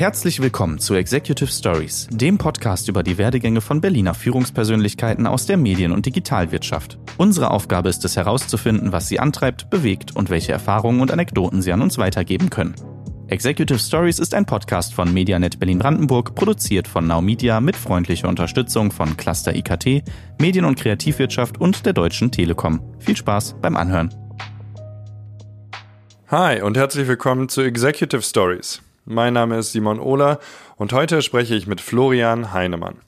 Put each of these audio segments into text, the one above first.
Herzlich willkommen zu Executive Stories, dem Podcast über die Werdegänge von Berliner Führungspersönlichkeiten aus der Medien- und Digitalwirtschaft. Unsere Aufgabe ist es herauszufinden, was sie antreibt, bewegt und welche Erfahrungen und Anekdoten sie an uns weitergeben können. Executive Stories ist ein Podcast von Medianet Berlin-Brandenburg, produziert von Now Media mit freundlicher Unterstützung von Cluster IKT, Medien- und Kreativwirtschaft und der Deutschen Telekom. Viel Spaß beim Anhören. Hi und herzlich willkommen zu Executive Stories. Mein Name ist Simon Ohler und heute spreche ich mit Florian Heinemann.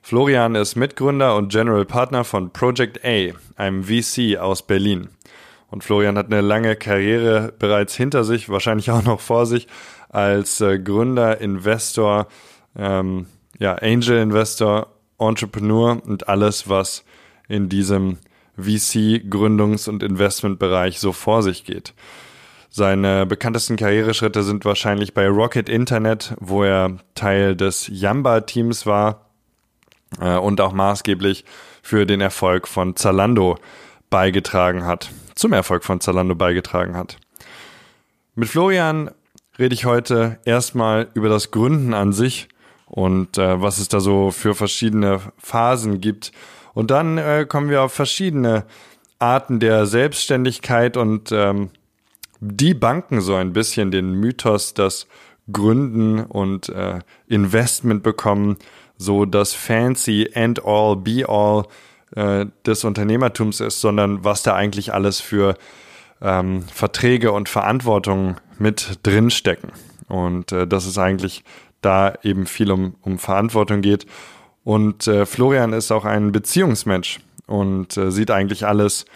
Florian ist Mitgründer und General Partner von Project A, einem VC aus Berlin. Und Florian hat eine lange Karriere bereits hinter sich, wahrscheinlich auch noch vor sich, als äh, Gründer, Investor, ähm, ja, Angel Investor, Entrepreneur und alles, was in diesem VC-Gründungs- und Investmentbereich so vor sich geht. Seine bekanntesten Karriereschritte sind wahrscheinlich bei Rocket Internet, wo er Teil des Yamba-Teams war äh, und auch maßgeblich für den Erfolg von Zalando beigetragen hat zum Erfolg von Zalando beigetragen hat. Mit Florian rede ich heute erstmal über das Gründen an sich und äh, was es da so für verschiedene Phasen gibt. Und dann äh, kommen wir auf verschiedene Arten der Selbstständigkeit und ähm, die banken so ein bisschen den Mythos, dass Gründen und äh, Investment bekommen so das fancy end all be all äh, des Unternehmertums ist, sondern was da eigentlich alles für ähm, Verträge und Verantwortung mit drinstecken. Und äh, dass es eigentlich da eben viel um, um Verantwortung geht. Und äh, Florian ist auch ein Beziehungsmensch und äh, sieht eigentlich alles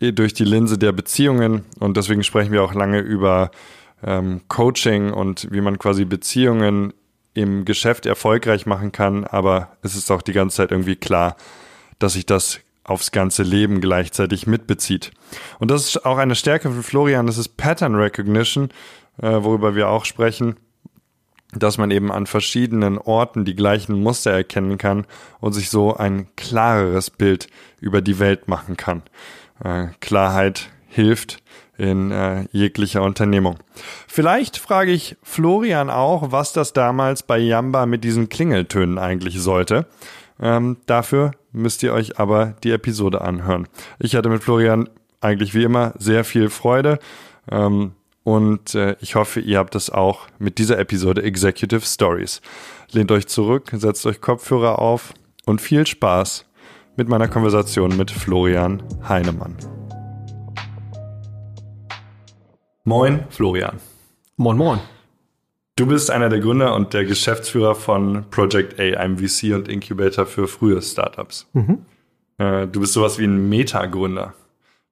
durch die Linse der Beziehungen. Und deswegen sprechen wir auch lange über ähm, Coaching und wie man quasi Beziehungen im Geschäft erfolgreich machen kann. Aber es ist auch die ganze Zeit irgendwie klar, dass sich das aufs ganze Leben gleichzeitig mitbezieht. Und das ist auch eine Stärke von Florian, das ist Pattern Recognition, äh, worüber wir auch sprechen, dass man eben an verschiedenen Orten die gleichen Muster erkennen kann und sich so ein klareres Bild über die Welt machen kann. Äh, Klarheit hilft in äh, jeglicher Unternehmung. Vielleicht frage ich Florian auch, was das damals bei Yamba mit diesen Klingeltönen eigentlich sollte. Ähm, dafür müsst ihr euch aber die Episode anhören. Ich hatte mit Florian eigentlich wie immer sehr viel Freude ähm, und äh, ich hoffe, ihr habt es auch mit dieser Episode Executive Stories. Lehnt euch zurück, setzt euch Kopfhörer auf und viel Spaß mit meiner Konversation mit Florian Heinemann. Moin, Florian. Moin, moin. Du bist einer der Gründer und der Geschäftsführer von Project A, einem VC und Incubator für frühe Startups. Mhm. Äh, du bist sowas wie ein Meta-Gründer.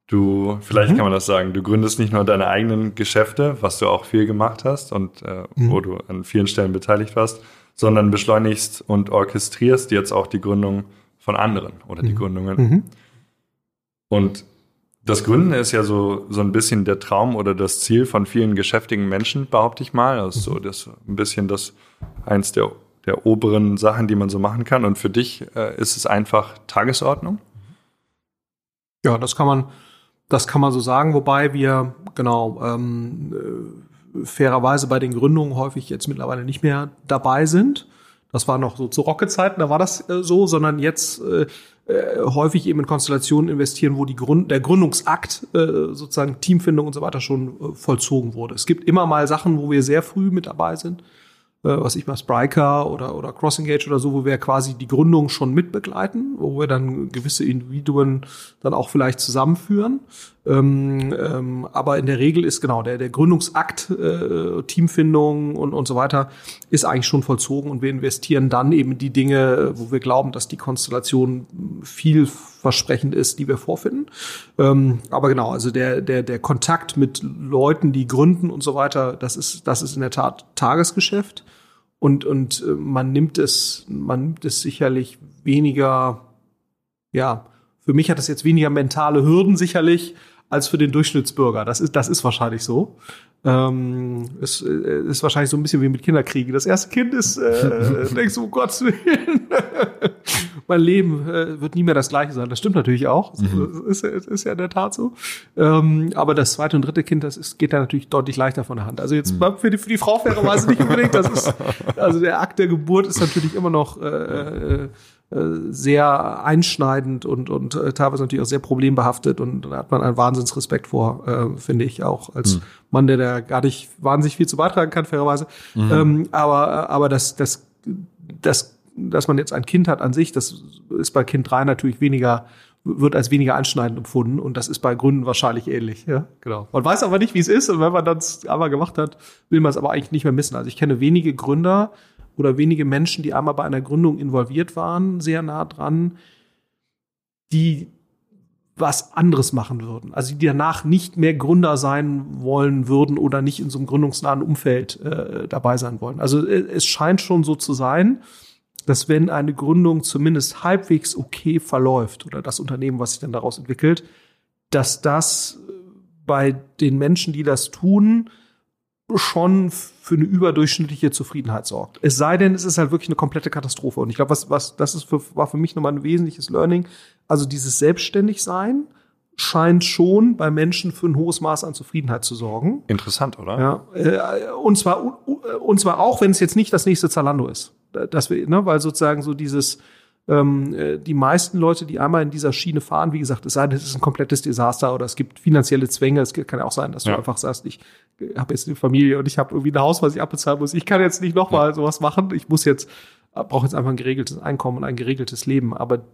Du, vielleicht mhm. kann man das sagen, du gründest nicht nur deine eigenen Geschäfte, was du auch viel gemacht hast und äh, mhm. wo du an vielen Stellen beteiligt warst, sondern beschleunigst und orchestrierst jetzt auch die Gründung von anderen oder die mhm. Gründungen. Mhm. Und das Gründen ist ja so, so ein bisschen der Traum oder das Ziel von vielen geschäftigen Menschen, behaupte ich mal. Also so das ein bisschen das eins der, der oberen Sachen, die man so machen kann. Und für dich äh, ist es einfach Tagesordnung? Ja, das kann man, das kann man so sagen, wobei wir genau ähm, äh, fairerweise bei den Gründungen häufig jetzt mittlerweile nicht mehr dabei sind. Das war noch so zu Rocket-Zeiten, da war das äh, so, sondern jetzt äh, äh, häufig eben in Konstellationen investieren, wo die Grund, der Gründungsakt, äh, sozusagen Teamfindung und so weiter schon äh, vollzogen wurde. Es gibt immer mal Sachen, wo wir sehr früh mit dabei sind äh, was ich mal, Spryker oder, oder Crossengage oder so, wo wir quasi die Gründung schon mitbegleiten, wo wir dann gewisse Individuen dann auch vielleicht zusammenführen. Ähm, ähm, aber in der Regel ist genau der, der Gründungsakt, äh, Teamfindung und, und so weiter, ist eigentlich schon vollzogen und wir investieren dann eben die Dinge, wo wir glauben, dass die Konstellation vielversprechend ist, die wir vorfinden. Ähm, aber genau, also der, der, der Kontakt mit Leuten, die gründen und so weiter, das ist, das ist in der Tat Tagesgeschäft und, und äh, man nimmt es, man nimmt es sicherlich weniger, ja, für mich hat es jetzt weniger mentale Hürden sicherlich als für den Durchschnittsbürger. Das ist, das ist wahrscheinlich so. Ähm, es äh, ist wahrscheinlich so ein bisschen wie mit Kinderkriegen. Das erste Kind ist, äh, denkst du, um Gottes Willen. mein Leben äh, wird nie mehr das gleiche sein. Das stimmt natürlich auch. Mhm. Das ist, ist, ja in der Tat so. Ähm, aber das zweite und dritte Kind, das ist, geht da natürlich deutlich leichter von der Hand. Also jetzt mhm. für, die, für die Frau fairerweise nicht unbedingt. Das ist, also der Akt der Geburt ist natürlich immer noch äh, äh, sehr einschneidend und, und äh, teilweise natürlich auch sehr problembehaftet und da hat man einen Wahnsinnsrespekt vor, äh, finde ich auch als mhm. Mann, der da gar nicht wahnsinnig viel zu beitragen kann, fairerweise. Mhm. Ähm, aber aber das, das, das, dass man jetzt ein Kind hat an sich, das ist bei Kind drei natürlich weniger wird als weniger anschneidend empfunden und das ist bei Gründen wahrscheinlich ähnlich. Ja, genau. Man weiß aber nicht, wie es ist und wenn man das einmal gemacht hat, will man es aber eigentlich nicht mehr missen. Also ich kenne wenige Gründer, oder wenige Menschen, die einmal bei einer Gründung involviert waren, sehr nah dran, die was anderes machen würden. Also die danach nicht mehr Gründer sein wollen würden oder nicht in so einem gründungsnahen Umfeld äh, dabei sein wollen. Also äh, es scheint schon so zu sein, dass wenn eine Gründung zumindest halbwegs okay verläuft oder das Unternehmen, was sich dann daraus entwickelt, dass das bei den Menschen, die das tun, schon für eine überdurchschnittliche Zufriedenheit sorgt. Es sei denn, es ist halt wirklich eine komplette Katastrophe. Und ich glaube, was, was, das ist für, war für mich nochmal ein wesentliches Learning. Also dieses Selbstständigsein scheint schon bei Menschen für ein hohes Maß an Zufriedenheit zu sorgen. Interessant, oder? Ja, äh, und zwar, und zwar auch, wenn es jetzt nicht das nächste Zalando ist. Das wir, ne, weil sozusagen so dieses, ähm, äh, die meisten Leute, die einmal in dieser Schiene fahren, wie gesagt, es sei denn, es ist ein komplettes Desaster oder es gibt finanzielle Zwänge. Es kann ja auch sein, dass du einfach sagst, ich habe jetzt eine Familie und ich habe irgendwie ein Haus, was ich abbezahlen muss. Ich kann jetzt nicht nochmal ja. sowas machen. Ich muss jetzt, brauche jetzt einfach ein geregeltes Einkommen und ein geregeltes Leben. Aber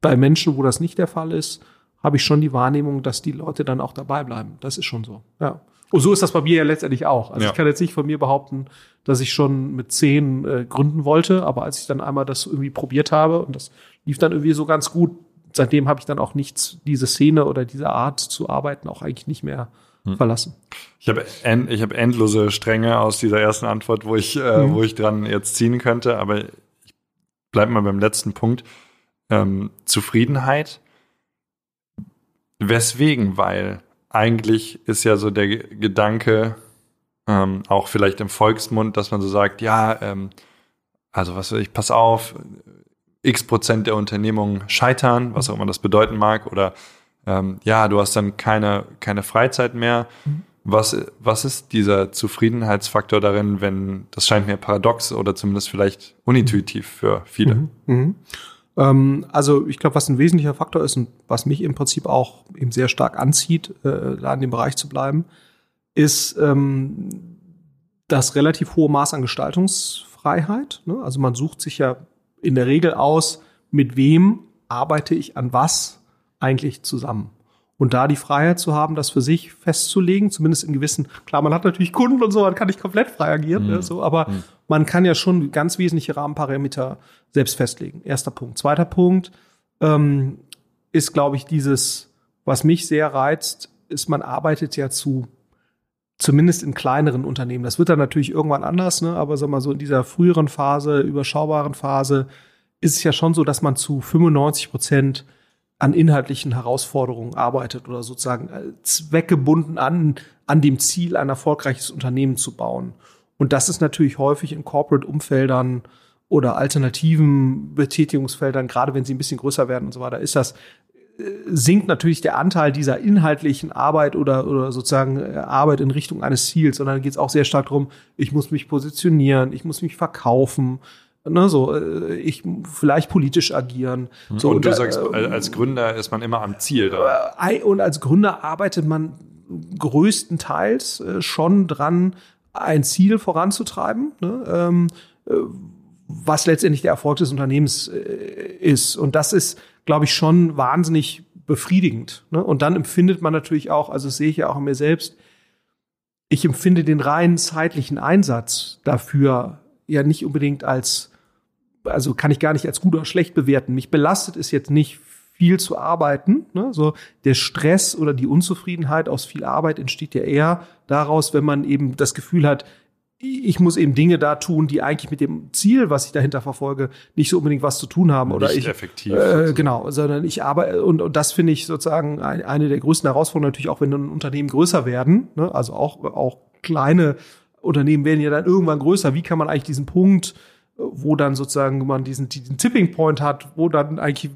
bei Menschen, wo das nicht der Fall ist, habe ich schon die Wahrnehmung, dass die Leute dann auch dabei bleiben. Das ist schon so. Ja. Und so ist das bei mir ja letztendlich auch. Also ja. ich kann jetzt nicht von mir behaupten, dass ich schon mit zehn äh, gründen wollte, aber als ich dann einmal das irgendwie probiert habe und das lief dann irgendwie so ganz gut, seitdem habe ich dann auch nichts, diese Szene oder diese Art zu arbeiten auch eigentlich nicht mehr hm. verlassen. Ich habe ich hab endlose Stränge aus dieser ersten Antwort, wo ich, äh, hm. wo ich dran jetzt ziehen könnte, aber ich bleib mal beim letzten Punkt. Ähm, Zufriedenheit. Weswegen? Weil eigentlich ist ja so der Gedanke, ähm, auch vielleicht im Volksmund, dass man so sagt, ja, ähm, also was weiß ich, pass auf, x Prozent der Unternehmungen scheitern, was auch immer das bedeuten mag, oder ähm, ja, du hast dann keine, keine Freizeit mehr. Was, was ist dieser Zufriedenheitsfaktor darin, wenn, das scheint mir paradox oder zumindest vielleicht unintuitiv für viele? Mhm. Mhm. Ähm, also ich glaube, was ein wesentlicher Faktor ist und was mich im Prinzip auch eben sehr stark anzieht, äh, da in dem Bereich zu bleiben, ist ähm, das relativ hohe Maß an Gestaltungsfreiheit. Ne? Also man sucht sich ja in der Regel aus, mit wem arbeite ich an was eigentlich zusammen. Und da die Freiheit zu haben, das für sich festzulegen, zumindest in gewissen, klar, man hat natürlich Kunden und so, man kann nicht komplett frei agieren, mhm. ne, so, aber mhm. Man kann ja schon ganz wesentliche Rahmenparameter selbst festlegen. Erster Punkt. Zweiter Punkt ähm, ist, glaube ich, dieses, was mich sehr reizt, ist, man arbeitet ja zu zumindest in kleineren Unternehmen. Das wird dann natürlich irgendwann anders, ne? aber sag mal so in dieser früheren Phase, überschaubaren Phase, ist es ja schon so, dass man zu 95 Prozent an inhaltlichen Herausforderungen arbeitet oder sozusagen äh, zweckgebunden an, an dem Ziel, ein erfolgreiches Unternehmen zu bauen. Und das ist natürlich häufig in Corporate-Umfeldern oder alternativen Betätigungsfeldern, gerade wenn sie ein bisschen größer werden und so weiter, ist das äh, sinkt natürlich der Anteil dieser inhaltlichen Arbeit oder, oder sozusagen äh, Arbeit in Richtung eines Ziels, sondern geht es auch sehr stark darum, ich muss mich positionieren, ich muss mich verkaufen, ne, so äh, ich vielleicht politisch agieren. Mhm. So, und du und, sagst, äh, als Gründer ist man immer am Ziel da. Und als Gründer arbeitet man größtenteils schon dran, ein Ziel voranzutreiben, ne, ähm, äh, was letztendlich der Erfolg des Unternehmens äh, ist. Und das ist, glaube ich, schon wahnsinnig befriedigend. Ne? Und dann empfindet man natürlich auch, also das sehe ich ja auch an mir selbst, ich empfinde den reinen zeitlichen Einsatz dafür ja nicht unbedingt als also kann ich gar nicht als gut oder schlecht bewerten. Mich belastet es jetzt nicht viel zu arbeiten. Ne? So der Stress oder die Unzufriedenheit aus viel Arbeit entsteht ja eher daraus, wenn man eben das Gefühl hat, ich muss eben Dinge da tun, die eigentlich mit dem Ziel, was ich dahinter verfolge, nicht so unbedingt was zu tun haben nicht oder ich effektiv. Äh, genau, sondern ich arbeite und, und das finde ich sozusagen eine der größten Herausforderungen natürlich auch, wenn ein Unternehmen größer werden, ne? also auch auch kleine Unternehmen werden ja dann irgendwann größer. Wie kann man eigentlich diesen Punkt wo dann sozusagen man diesen, diesen Tipping Point hat, wo dann eigentlich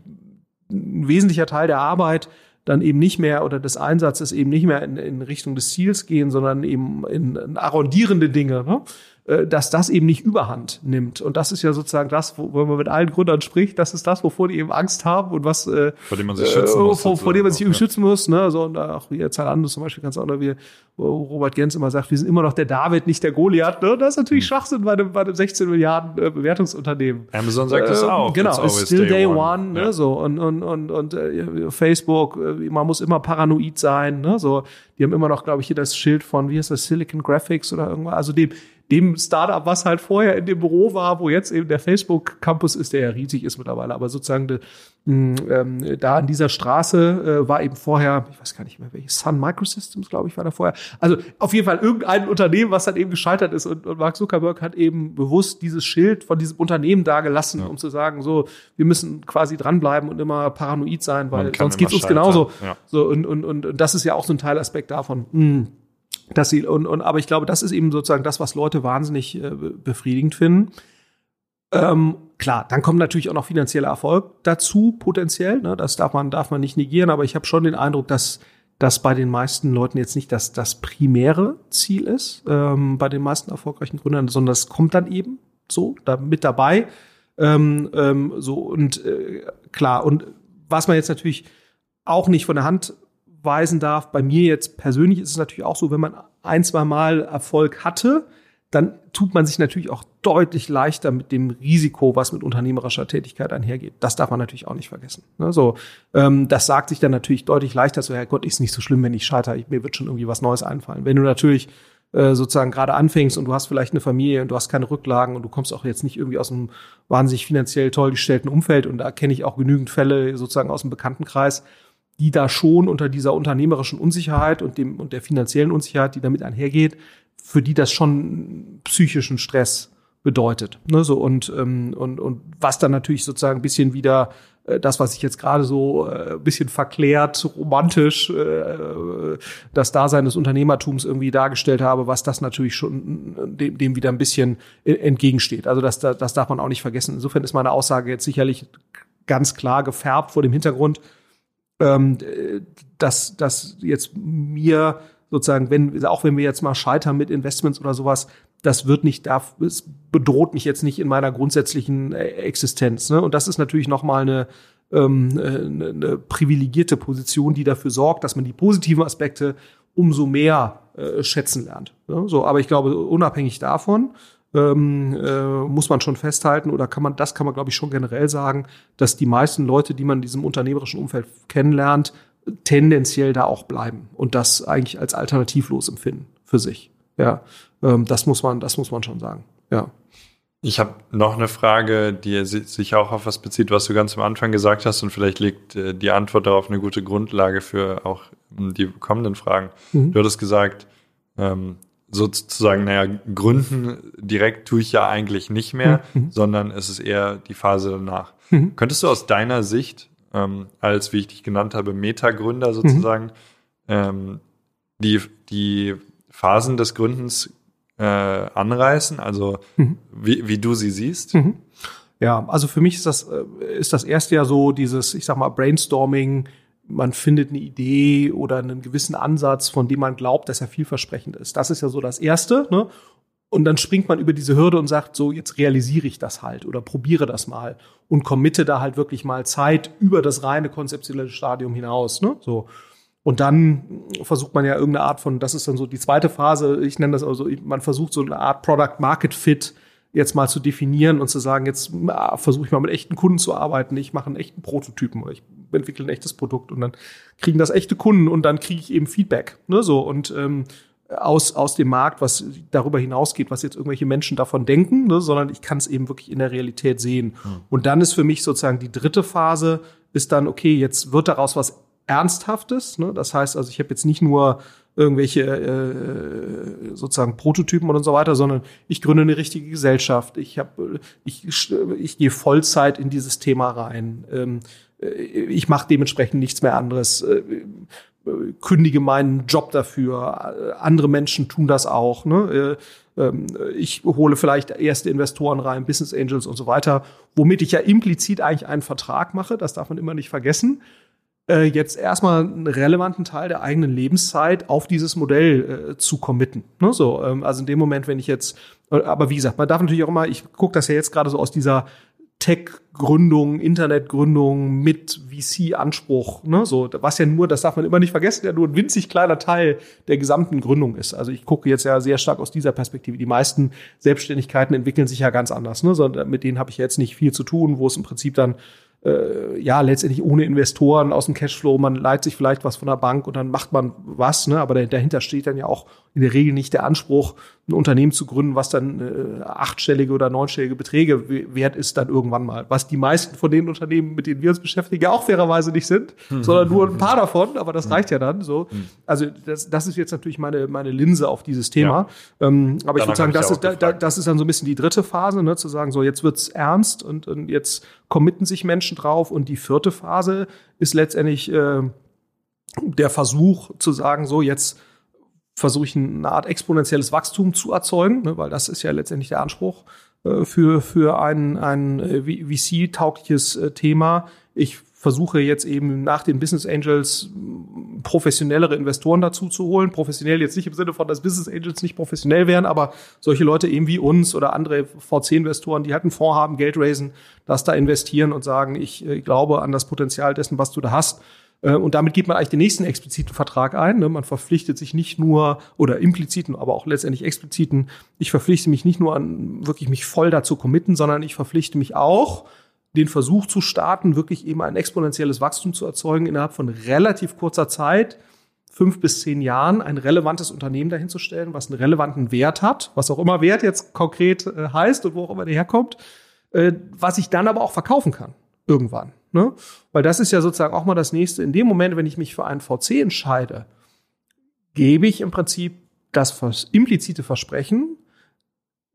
ein wesentlicher Teil der Arbeit dann eben nicht mehr oder des Einsatzes eben nicht mehr in, in Richtung des Ziels gehen, sondern eben in, in arrondierende Dinge. Ne? Äh, dass das eben nicht überhand nimmt. Und das ist ja sozusagen das, wo, wo man mit allen Gründern spricht, das ist das, wovor die eben Angst haben und was äh, vor dem man sich schützen äh, muss. Vor, vor dem man sich eben ja. schützen muss. Ne? So, und auch wie Zalando zum Beispiel ganz oder wie Robert Gens immer sagt, wir sind immer noch der David, nicht der Goliath. Ne? Das ist natürlich hm. Schwachsinn bei einem, bei einem 16 Milliarden äh, Bewertungsunternehmen. Amazon sagt das ähm, auch. Genau, it's still day, day one. one ne? ja. so, und und, und, und äh, Facebook, man muss immer paranoid sein. Ne? So, die haben immer noch, glaube ich, hier das Schild von, wie heißt das, Silicon Graphics oder irgendwas. Also dem, dem Startup, was halt vorher in dem Büro war, wo jetzt eben der Facebook Campus ist, der ja riesig ist mittlerweile, aber sozusagen de, ähm, da an dieser Straße äh, war eben vorher, ich weiß gar nicht mehr welches, Sun Microsystems, glaube ich, war da vorher. Also auf jeden Fall irgendein Unternehmen, was dann eben gescheitert ist und, und Mark Zuckerberg hat eben bewusst dieses Schild von diesem Unternehmen da gelassen, ja. um zu sagen, so, wir müssen quasi dranbleiben und immer paranoid sein, weil sonst geht's uns genauso. Ja. So und, und, und, und das ist ja auch so ein Teilaspekt davon. Mh, hm dass sie und, und aber ich glaube, das ist eben sozusagen das, was Leute wahnsinnig äh, befriedigend finden. Ähm, klar, dann kommt natürlich auch noch finanzieller Erfolg dazu potenziell. Ne? Das darf man darf man nicht negieren, aber ich habe schon den Eindruck, dass das bei den meisten Leuten jetzt nicht das das primäre Ziel ist ähm, bei den meisten erfolgreichen Gründern, sondern das kommt dann eben so da mit dabei. Ähm, ähm, so und äh, klar und was man jetzt natürlich auch nicht von der Hand weisen darf, bei mir jetzt persönlich ist es natürlich auch so, wenn man ein, zwei Mal Erfolg hatte, dann tut man sich natürlich auch deutlich leichter mit dem Risiko, was mit unternehmerischer Tätigkeit einhergeht. Das darf man natürlich auch nicht vergessen. Ne? So, ähm, das sagt sich dann natürlich deutlich leichter. So, ja Gott, ist nicht so schlimm, wenn ich scheitere. Mir wird schon irgendwie was Neues einfallen. Wenn du natürlich äh, sozusagen gerade anfängst und du hast vielleicht eine Familie und du hast keine Rücklagen und du kommst auch jetzt nicht irgendwie aus einem wahnsinnig finanziell toll gestellten Umfeld und da kenne ich auch genügend Fälle sozusagen aus dem Bekanntenkreis, die da schon unter dieser unternehmerischen Unsicherheit und dem und der finanziellen Unsicherheit, die damit einhergeht, für die das schon psychischen Stress bedeutet. Ne, so und, ähm, und, und was dann natürlich sozusagen ein bisschen wieder äh, das, was ich jetzt gerade so äh, ein bisschen verklärt, romantisch, äh, das Dasein des Unternehmertums irgendwie dargestellt habe, was das natürlich schon äh, dem, dem wieder ein bisschen entgegensteht. Also das, das darf man auch nicht vergessen. Insofern ist meine Aussage jetzt sicherlich ganz klar gefärbt vor dem Hintergrund, ähm, dass, dass jetzt mir sozusagen, wenn, auch wenn wir jetzt mal scheitern mit Investments oder sowas, das wird nicht, darf, es bedroht mich jetzt nicht in meiner grundsätzlichen äh, Existenz. Ne? Und das ist natürlich nochmal eine, ähm, eine, eine privilegierte Position, die dafür sorgt, dass man die positiven Aspekte umso mehr äh, schätzen lernt. Ne? So, aber ich glaube, unabhängig davon ähm, äh, muss man schon festhalten oder kann man, das kann man glaube ich schon generell sagen, dass die meisten Leute, die man in diesem unternehmerischen Umfeld kennenlernt, tendenziell da auch bleiben und das eigentlich als alternativlos empfinden für sich. Ja, ähm, das muss man, das muss man schon sagen. Ja. Ich habe noch eine Frage, die sich auch auf was bezieht, was du ganz am Anfang gesagt hast und vielleicht liegt äh, die Antwort darauf eine gute Grundlage für auch die kommenden Fragen. Mhm. Du hattest gesagt, ähm, sozusagen, naja, gründen direkt tue ich ja eigentlich nicht mehr, mhm. mhm. sondern es ist eher die Phase danach. Mhm. Könntest du aus deiner Sicht, ähm, als, wie ich dich genannt habe, Metagründer sozusagen, mhm. ähm, die, die Phasen des Gründens äh, anreißen, also mhm. wie, wie du sie siehst? Mhm. Ja, also für mich ist das, äh, ist das erste ja so dieses, ich sag mal, Brainstorming, man findet eine Idee oder einen gewissen Ansatz, von dem man glaubt, dass er vielversprechend ist. Das ist ja so das Erste. Ne? Und dann springt man über diese Hürde und sagt, so, jetzt realisiere ich das halt oder probiere das mal und committe da halt wirklich mal Zeit über das reine konzeptionelle Stadium hinaus. Ne? So. Und dann versucht man ja irgendeine Art von, das ist dann so die zweite Phase, ich nenne das also, man versucht so eine Art Product Market Fit jetzt mal zu definieren und zu sagen, jetzt ah, versuche ich mal mit echten Kunden zu arbeiten, ich mache einen echten Prototypen oder ich entwickle ein echtes Produkt und dann kriegen das echte Kunden und dann kriege ich eben Feedback. Ne, so und ähm, aus, aus dem Markt, was darüber hinausgeht, was jetzt irgendwelche Menschen davon denken, ne, sondern ich kann es eben wirklich in der Realität sehen. Mhm. Und dann ist für mich sozusagen die dritte Phase, ist dann, okay, jetzt wird daraus was Ernsthaftes. Ne? Das heißt also, ich habe jetzt nicht nur irgendwelche äh, sozusagen Prototypen und so weiter, sondern ich gründe eine richtige Gesellschaft. Ich habe, ich, ich gehe Vollzeit in dieses Thema rein. Ähm, äh, ich mache dementsprechend nichts mehr anderes. Äh, kündige meinen Job dafür. Andere Menschen tun das auch. Ne? Äh, ähm, ich hole vielleicht erste Investoren rein, Business Angels und so weiter, womit ich ja implizit eigentlich einen Vertrag mache, das darf man immer nicht vergessen äh, jetzt erstmal einen relevanten Teil der eigenen Lebenszeit auf dieses Modell äh, zu committen. Ne? So, ähm, also in dem Moment, wenn ich jetzt, äh, aber wie gesagt, man darf natürlich auch immer, ich gucke das ja jetzt gerade so aus dieser Tech-Gründung, Internetgründung mit VC-Anspruch, ne, so, was ja nur, das darf man immer nicht vergessen, ja nur ein winzig kleiner Teil der gesamten Gründung ist. Also ich gucke jetzt ja sehr stark aus dieser Perspektive. Die meisten Selbstständigkeiten entwickeln sich ja ganz anders, ne, sondern mit denen habe ich jetzt nicht viel zu tun, wo es im Prinzip dann äh, ja letztendlich ohne Investoren aus dem Cashflow, man leiht sich vielleicht was von der Bank und dann macht man was, ne? aber dahinter steht dann ja auch in der Regel nicht der Anspruch, ein Unternehmen zu gründen, was dann äh, achtstellige oder neunstellige Beträge wert ist dann irgendwann mal. Was die meisten von den Unternehmen, mit denen wir uns beschäftigen, ja auch fairerweise nicht sind, mhm. sondern nur ein paar davon, aber das reicht ja dann so. Mhm. Also das, das ist jetzt natürlich meine, meine Linse auf dieses Thema. Ja. Ähm, aber Danach ich würde sagen, das ist, da, das ist dann so ein bisschen die dritte Phase, ne, zu sagen, so jetzt wird's ernst und, und jetzt committen sich Menschen drauf. Und die vierte Phase ist letztendlich äh, der Versuch zu sagen, so jetzt versuche ich eine Art exponentielles Wachstum zu erzeugen, ne, weil das ist ja letztendlich der Anspruch äh, für, für ein, ein äh, VC-taugliches äh, Thema. Ich versuche jetzt eben nach den Business Angels professionellere Investoren dazu zu holen. Professionell jetzt nicht im Sinne von, dass Business Angels nicht professionell wären, aber solche Leute eben wie uns oder andere VC-Investoren, die halt einen Fonds haben, Geld raisen, das da investieren und sagen, ich äh, glaube an das Potenzial dessen, was du da hast und damit geht man eigentlich den nächsten expliziten Vertrag ein. Ne? Man verpflichtet sich nicht nur, oder impliziten, aber auch letztendlich expliziten, ich verpflichte mich nicht nur an wirklich mich voll dazu committen, sondern ich verpflichte mich auch, den Versuch zu starten, wirklich eben ein exponentielles Wachstum zu erzeugen, innerhalb von relativ kurzer Zeit, fünf bis zehn Jahren, ein relevantes Unternehmen dahinzustellen, was einen relevanten Wert hat, was auch immer Wert jetzt konkret äh, heißt und wo auch immer der herkommt, äh, was ich dann aber auch verkaufen kann, irgendwann. Ne? Weil das ist ja sozusagen auch mal das nächste. In dem Moment, wenn ich mich für einen VC entscheide, gebe ich im Prinzip das implizite Versprechen,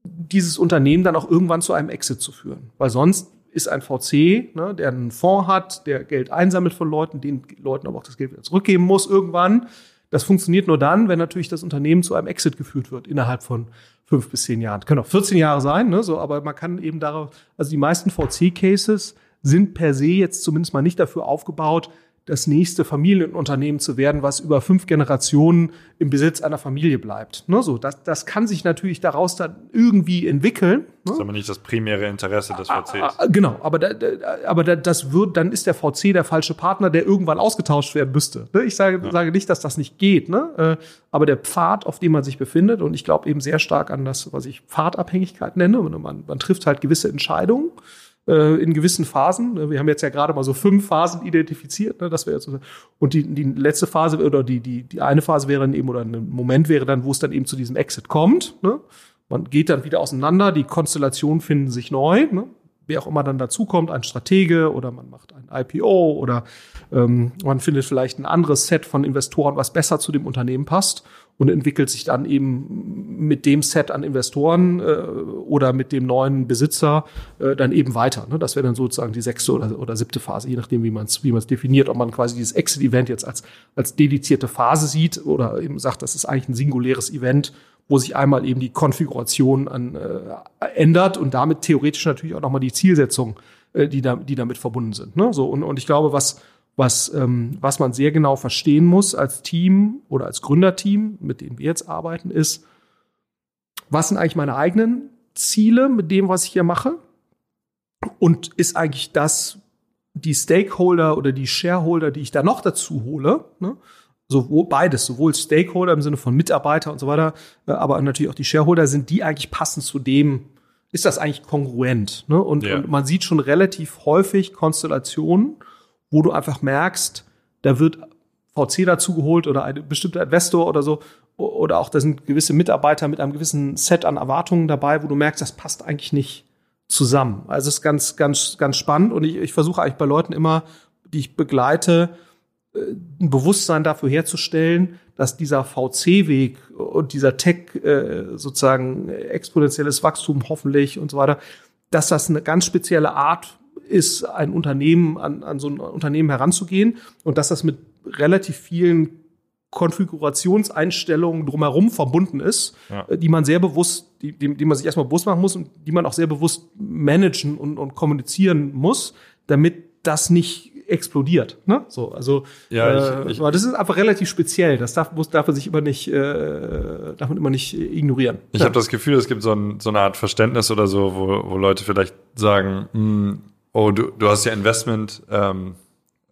dieses Unternehmen dann auch irgendwann zu einem Exit zu führen. Weil sonst ist ein VC, ne, der einen Fonds hat, der Geld einsammelt von Leuten, den Leuten aber auch das Geld wieder zurückgeben muss irgendwann. Das funktioniert nur dann, wenn natürlich das Unternehmen zu einem Exit geführt wird innerhalb von fünf bis zehn Jahren. Können auch 14 Jahre sein, ne, so, aber man kann eben darauf, also die meisten VC-Cases sind per se jetzt zumindest mal nicht dafür aufgebaut, das nächste Familienunternehmen zu werden, was über fünf Generationen im Besitz einer Familie bleibt. Ne, so, das, das kann sich natürlich daraus dann irgendwie entwickeln. Ne? Das ist aber nicht das primäre Interesse des VCs. Ah, ah, genau, aber, da, aber da, das wird, dann ist der VC der falsche Partner, der irgendwann ausgetauscht werden müsste. Ne? Ich sage, ja. sage nicht, dass das nicht geht, ne? Äh, aber der Pfad, auf dem man sich befindet, und ich glaube eben sehr stark an das, was ich Pfadabhängigkeit nenne, man, man trifft halt gewisse Entscheidungen in gewissen Phasen. Äh, wir haben jetzt ja gerade mal so fünf Phasen identifiziert, ne, das wäre jetzt und die, die letzte Phase oder die, die, die eine Phase wäre dann eben oder ein Moment wäre dann, wo es dann eben zu diesem Exit kommt. Ne? Man geht dann wieder auseinander, die Konstellationen finden sich neu. Ne? Wer auch immer dann dazukommt, ein Stratege oder man macht ein IPO oder ähm, man findet vielleicht ein anderes Set von Investoren, was besser zu dem Unternehmen passt und entwickelt sich dann eben mit dem Set an Investoren äh, oder mit dem neuen Besitzer äh, dann eben weiter. Ne? Das wäre dann sozusagen die sechste oder, oder siebte Phase, je nachdem, wie man es wie definiert, ob man quasi dieses Exit-Event jetzt als, als dedizierte Phase sieht oder eben sagt, das ist eigentlich ein singuläres Event, wo sich einmal eben die Konfiguration an, äh, ändert und damit theoretisch natürlich auch nochmal die Zielsetzung, äh, die, da, die damit verbunden sind. Ne? So, und, und ich glaube, was was, ähm, was man sehr genau verstehen muss als Team oder als Gründerteam, mit dem wir jetzt arbeiten, ist, was sind eigentlich meine eigenen Ziele mit dem, was ich hier mache? Und ist eigentlich das die Stakeholder oder die Shareholder, die ich da noch dazu hole, ne? sowohl beides, sowohl Stakeholder im Sinne von Mitarbeiter und so weiter, äh, aber natürlich auch die Shareholder, sind die eigentlich passend zu dem, ist das eigentlich kongruent? Ne? Und, ja. und man sieht schon relativ häufig Konstellationen, wo du einfach merkst, da wird VC dazugeholt oder ein bestimmter Investor oder so, oder auch da sind gewisse Mitarbeiter mit einem gewissen Set an Erwartungen dabei, wo du merkst, das passt eigentlich nicht zusammen. Also es ist ganz, ganz, ganz spannend und ich, ich versuche eigentlich bei Leuten immer, die ich begleite, äh, ein Bewusstsein dafür herzustellen, dass dieser VC-Weg und dieser Tech äh, sozusagen exponentielles Wachstum hoffentlich und so weiter, dass das eine ganz spezielle Art ist, ein Unternehmen an, an so ein Unternehmen heranzugehen und dass das mit relativ vielen Konfigurationseinstellungen drumherum verbunden ist, Ja. äh, die man sehr bewusst, die, die, die man sich erstmal bewusst machen muss und die man auch sehr bewusst managen und, und kommunizieren muss, damit das nicht explodiert. Ne? So, also Ja, äh, ich- ich- aber das ist einfach relativ speziell. Das darf, muss, darf man sich immer nicht, äh, darf man immer nicht ignorieren. Ich habe das Gefühl, es gibt so, ein, so eine Art Verständnis oder so, wo, wo Leute vielleicht sagen, hm, oh, du, du hast ja Investment, ähm,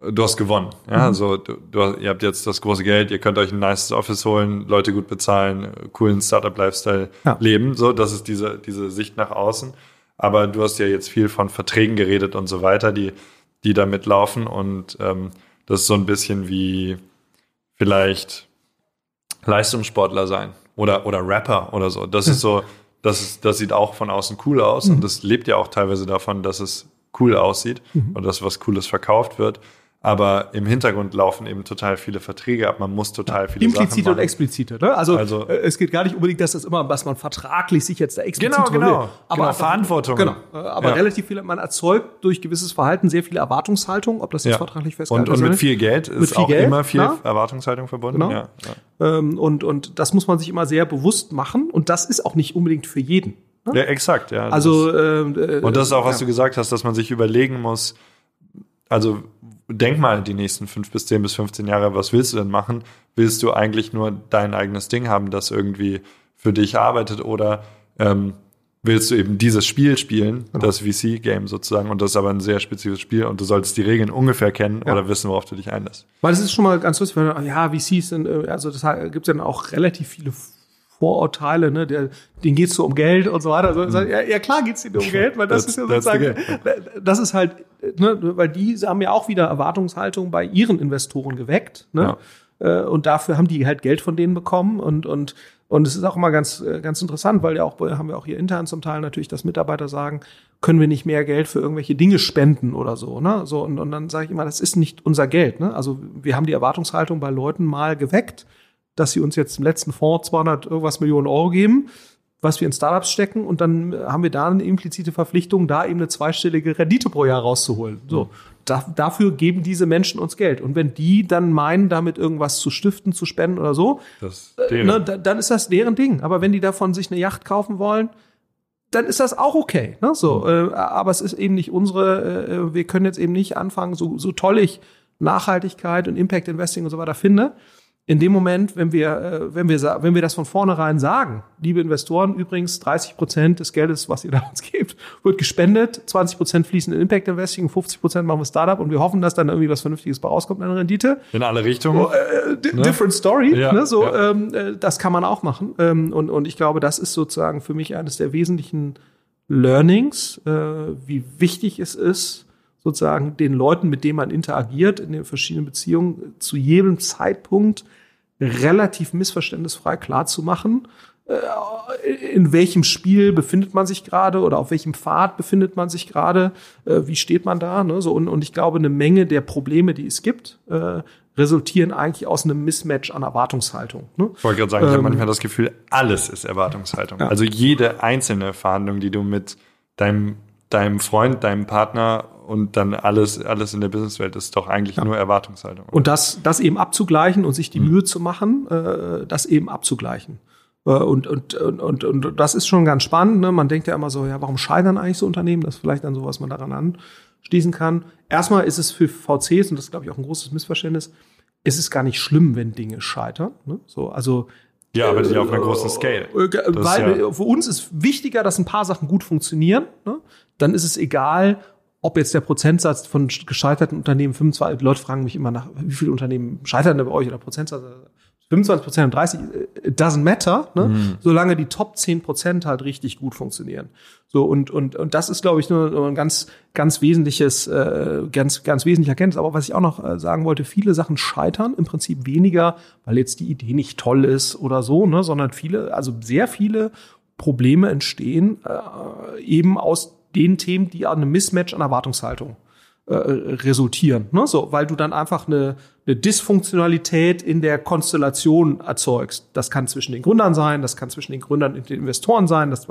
du hast gewonnen. Ja, Mhm. so, du, du, hast- ihr habt jetzt das große Geld, ihr könnt euch ein nices Office holen, Leute gut bezahlen, coolen Startup-Lifestyle Ja. leben. So, das ist diese, diese Sicht nach außen. Aber du hast ja jetzt viel von Verträgen geredet und so weiter, die, die damit laufen. Und ähm, das ist so ein bisschen wie vielleicht Leistungssportler sein oder, oder Rapper oder so. Das ist so, das, ist, das sieht auch von außen cool aus und das lebt ja auch teilweise davon, dass es cool aussieht und dass was Cooles verkauft wird. Aber im Hintergrund laufen eben total viele Verträge ab. Man muss total viele Implizite Sachen und machen. explizite. Ne? Also, Also- äh, es geht gar nicht unbedingt, dass das immer, was man vertraglich sich jetzt da explizit Genau, genau. will. Aber Genau, Verantwortung. Genau. Äh, Aber Ja. relativ viele, man erzeugt durch gewisses Verhalten sehr viele Erwartungshaltung, ob das jetzt Ja. vertraglich Und, festgehalten und ist. mit oder nicht. viel Geld ist Mit viel auch Geld, immer viel klar. Erwartungshaltung verbunden. Genau. Ja, ja. Ähm, und, und das muss man sich immer sehr bewusst machen. Und das ist auch nicht unbedingt für jeden. Ne? ja, exakt. Ja, Also, das, ähm, äh, und das ist auch, was ja. du gesagt hast, dass man sich überlegen muss, also denk mal die nächsten fünf bis zehn bis 15 Jahre, was willst du denn machen? Willst du eigentlich nur dein eigenes Ding haben, das irgendwie für dich arbeitet oder ähm, willst du eben dieses Spiel spielen, Genau. das VC-Game sozusagen, und das ist aber ein sehr spezifisches Spiel und du solltest die Regeln ungefähr kennen Ja. oder wissen, worauf du dich einlässt. Weil es ist schon mal ganz lustig, weil, ja, VCs sind, äh, also das gibt es dann auch relativ viele Vorurteile, ne, der, denen geht's so um Geld und so weiter. Also, ja, ja, klar geht's denen um Geld, weil das That's- ist ja sozusagen, das ist halt, ne, weil die haben ja auch wieder Erwartungshaltung bei ihren Investoren geweckt, ne? Äh, Und dafür haben die halt Geld von denen bekommen und, und, und es ist auch immer ganz, äh, ganz interessant, weil ja auch, haben wir auch hier intern zum Teil natürlich, dass Mitarbeiter sagen, können wir nicht mehr Geld für irgendwelche Dinge spenden oder so, ne? So, und, und dann sage ich immer, das ist nicht unser Geld, ne? Also wir haben die Erwartungshaltung bei Leuten mal geweckt, dass sie uns jetzt im letzten Fonds 200 irgendwas Millionen Euro geben, was wir in Startups stecken und dann äh, haben wir da eine implizite Verpflichtung, da eben eine zweistellige Rendite pro Jahr rauszuholen. So, da, dafür geben diese Menschen uns Geld. Und wenn die dann meinen, damit irgendwas zu stiften, zu spenden oder so, äh, ne, da, dann ist das deren Ding. Aber wenn die davon sich eine Yacht kaufen wollen, dann ist das auch okay. Ne? So, äh, aber es ist eben nicht unsere, äh, wir können jetzt eben nicht anfangen, so, so toll ich Nachhaltigkeit und Impact Investing und so weiter finde. In dem Moment, wenn wir, äh, wenn wir, wenn wir das von vornherein sagen, liebe Investoren, übrigens 30 Prozent des Geldes, was ihr da uns gebt, wird gespendet, 20 Prozent fließen in Impact Investing, 50 Prozent machen wir Startup und wir hoffen, dass dann irgendwie was Vernünftiges bei rauskommt an Rendite. in alle Richtungen. Äh, di- different story. Ja, ne? So, ja. ähm, äh, das kann man auch machen. Ähm, und, und ich glaube, das ist sozusagen für mich eines der wesentlichen Learnings, äh, wie wichtig es ist, sozusagen den Leuten, mit denen man interagiert, in den verschiedenen Beziehungen, zu jedem Zeitpunkt relativ missverständnisfrei klar zu machen, äh, in welchem Spiel befindet man sich gerade oder auf welchem Pfad befindet man sich gerade, äh, wie steht man da. Ne? So, und, und ich glaube, eine Menge der Probleme, die es gibt, äh, resultieren eigentlich aus einem Mismatch an Erwartungshaltung. Ne? Ich wollte gerade sagen, ich habe Ähm, manchmal das Gefühl, alles ist Erwartungshaltung. Ja. Also jede einzelne Verhandlung, die du mit deinem, deinem Freund, deinem Partner und dann alles, alles in der Businesswelt ist doch eigentlich nur Erwartungshaltung. Und das, das eben abzugleichen und sich die Mühe zu machen, äh, das eben abzugleichen. Äh, und, und, und, und, und das ist schon ganz spannend. Ne? Man denkt ja immer so, ja, warum scheitern eigentlich so Unternehmen? Das ist vielleicht dann so, was man daran anschließen kann. Erstmal ist es für VCs, und das ist, glaube ich, auch ein großes Missverständnis, ist es gar nicht schlimm, wenn Dinge scheitern. Ne? So, also ja, aber die auf einer großen Scale. äh, Das Weil ja- für uns ist wichtiger, dass ein paar Sachen gut funktionieren. Ne? Dann ist es egal, ob jetzt der Prozentsatz von gescheiterten Unternehmen 25, Leute fragen mich immer nach, wie viele Unternehmen scheitern denn bei euch oder Prozentsatz 25 Prozent und 30, it doesn't matter, ne? Mhm. solange die Top 10 Prozent halt richtig gut funktionieren. So und und und das ist, glaube ich, nur ein ganz ganz wesentliches, äh, ganz ganz wesentlicher Erkenntnis. Aber was ich auch noch äh, sagen wollte: Viele Sachen scheitern im Prinzip weniger, weil jetzt die Idee nicht toll ist oder so, ne, sondern viele, also sehr viele Probleme entstehen äh, eben aus den Themen, die an einem Mismatch an Erwartungshaltung äh, resultieren. Ne? So, weil du dann einfach eine, eine Dysfunktionalität in der Konstellation erzeugst. Das kann zwischen den Gründern sein, das kann zwischen den Gründern und den Investoren sein, das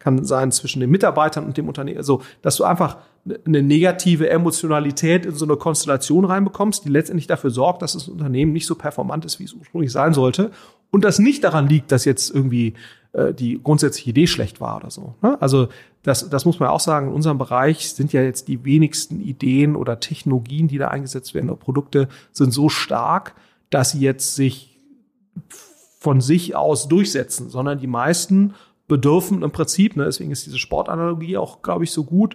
kann sein zwischen den Mitarbeitern und dem Unternehmen. Also, dass du einfach eine negative Emotionalität in so eine Konstellation reinbekommst, die letztendlich dafür sorgt, dass das Unternehmen nicht so performant ist, wie es ursprünglich sein sollte. Und das nicht daran liegt, dass jetzt irgendwie äh, die grundsätzliche Idee schlecht war oder so. Ne? Also das, das muss man auch sagen, in unserem Bereich sind ja jetzt die wenigsten Ideen oder Technologien, die da eingesetzt werden, oder Produkte sind so stark, dass sie jetzt sich von sich aus durchsetzen, sondern die meisten bedürfen im Prinzip, ne, deswegen ist diese Sportanalogie auch, glaube ich, so gut,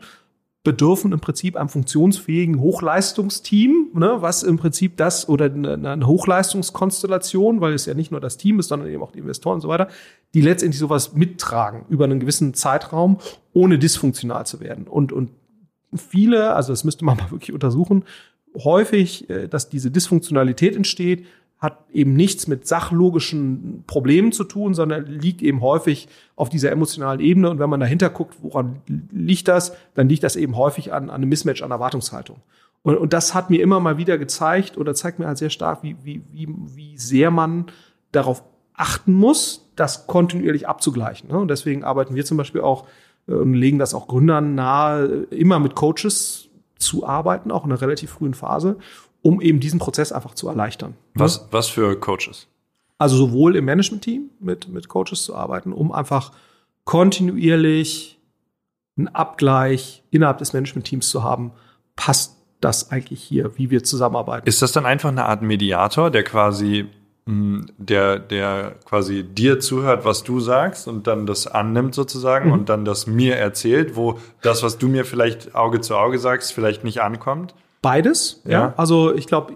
bedürfen im Prinzip einem funktionsfähigen Hochleistungsteam, ne, was im Prinzip das oder eine, Hochleistungskonstellation, weil es ja nicht nur das Team ist, sondern eben auch die Investoren und so weiter, die letztendlich sowas mittragen über einen gewissen Zeitraum, ohne dysfunktional zu werden. Und, und viele, also das müsste man mal wirklich untersuchen, häufig, äh, dass diese Dysfunktionalität entsteht, hat eben nichts mit sachlogischen Problemen zu tun, sondern liegt eben häufig auf dieser emotionalen Ebene. Und wenn man dahinter guckt, woran liegt das, dann liegt das eben häufig an, an einem Mismatch an Erwartungshaltung. Und, und das hat mir immer mal wieder gezeigt oder zeigt mir halt sehr stark, wie, wie, wie, wie sehr man darauf achten muss, das kontinuierlich abzugleichen. Und deswegen arbeiten wir zum Beispiel auch äh, und legen das auch Gründern nahe, immer mit Coaches zu arbeiten, auch in einer relativ frühen Phase, um eben diesen Prozess einfach zu erleichtern. Was, ne? was für Coaches? Also sowohl im Management-Team mit, mit Coaches zu arbeiten, um einfach kontinuierlich einen Abgleich innerhalb des Management-Teams zu haben, passt das eigentlich hier, wie wir zusammenarbeiten. Ist das dann einfach eine Art Mediator, der quasi hm, der, der quasi dir zuhört, was du sagst und dann das annimmt sozusagen mhm. und dann das mir erzählt, wo das, was du mir vielleicht Auge zu Auge sagst, vielleicht nicht ankommt? Beides, ja. ja. Also ich glaube,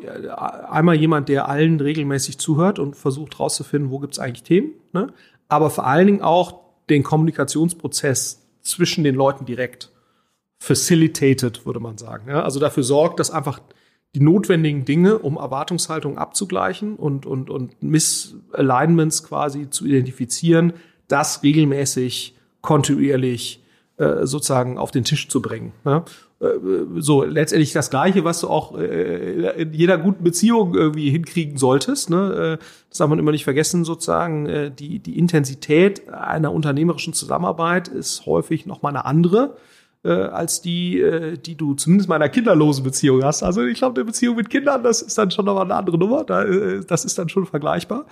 einmal jemand, der allen regelmäßig zuhört und versucht rauszufinden, wo gibt's eigentlich Themen, ne? aber vor allen Dingen auch den Kommunikationsprozess zwischen den Leuten direkt facilitated, würde man sagen. Ja? Also dafür sorgt, dass einfach die notwendigen Dinge, um Erwartungshaltung abzugleichen und, und, und Misalignments quasi zu identifizieren, das regelmäßig, kontinuierlich äh, sozusagen auf den Tisch zu bringen. Ne? Äh, so letztendlich das Gleiche, was du auch äh, in jeder guten Beziehung irgendwie hinkriegen solltest. Ne? Äh, das darf man immer nicht vergessen, sozusagen. Äh, die, die Intensität einer unternehmerischen Zusammenarbeit ist häufig nochmal eine andere äh, als die, äh, die du zumindest mal in einer kinderlosen Beziehung hast. Also ich glaube, eine Beziehung mit Kindern, das ist dann schon nochmal eine andere Nummer. Da, äh, das ist dann schon vergleichbar.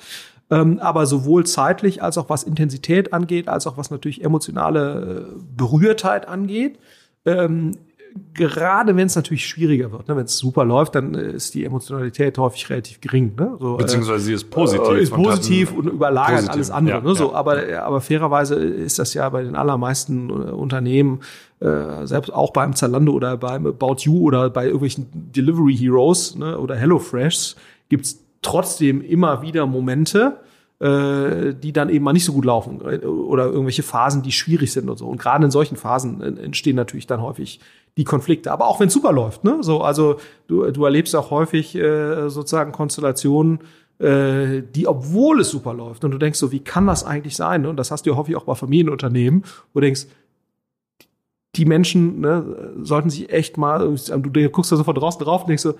Ähm, aber sowohl zeitlich als auch was Intensität angeht, als auch was natürlich emotionale äh, Berührtheit angeht, ähm, gerade wenn es natürlich schwieriger wird, ne? wenn es super läuft, dann äh, ist die Emotionalität häufig relativ gering. Ne? So, äh, Beziehungsweise sie ist positiv. Äh, ist positiv und, und überlagert positiv. alles andere. Ja, ne? so, ja. aber, aber fairerweise ist das ja bei den allermeisten äh, Unternehmen, äh, selbst auch beim Zalando oder beim About You oder bei irgendwelchen Delivery Heroes ne? oder HelloFresh gibt's trotzdem immer wieder Momente, äh, die dann eben mal nicht so gut laufen oder irgendwelche Phasen, die schwierig sind und so. Und gerade in solchen Phasen entstehen natürlich dann häufig die Konflikte. Aber auch wenn es super läuft, ne? So, also du, du erlebst auch häufig äh, sozusagen Konstellationen, äh, die, obwohl es super läuft, und du denkst so, wie kann das eigentlich sein? Ne? Und das hast du ja häufig auch bei Familienunternehmen, wo du denkst, die Menschen ne, sollten sich echt mal, du guckst da so von draußen drauf und denkst so,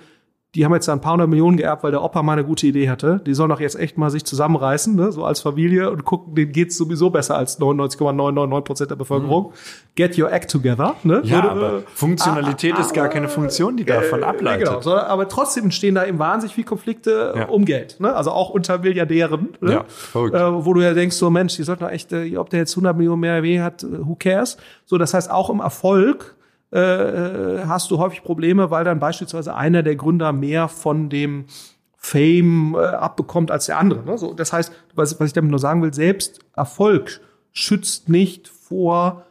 die haben jetzt ein paar hundert Millionen geerbt, weil der Opa mal eine gute Idee hatte. Die sollen doch jetzt echt mal sich zusammenreißen, ne, so als Familie und gucken, denen geht's sowieso besser als 99,999 Prozent der Bevölkerung. Mhm. Get your act together. Ne? Ja, Würde, aber äh, Funktionalität ah, ist gar keine Funktion, die davon äh, ableitet. Genau, so, aber trotzdem entstehen da eben wahnsinnig viele Konflikte ja. um Geld. Ne? Also auch unter Milliardären. Ne? Ja, verrückt. Äh, wo du ja denkst, so Mensch, die sollten doch echt, äh, ob der jetzt 100 Millionen mehr weh hat, äh, who cares? So, das heißt, auch im Erfolg äh, hast du häufig Probleme, weil dann beispielsweise einer der Gründer mehr von dem Fame äh, abbekommt als der andere. Ne? So, das heißt, was, was ich damit nur sagen will, selbst Erfolg schützt nicht vor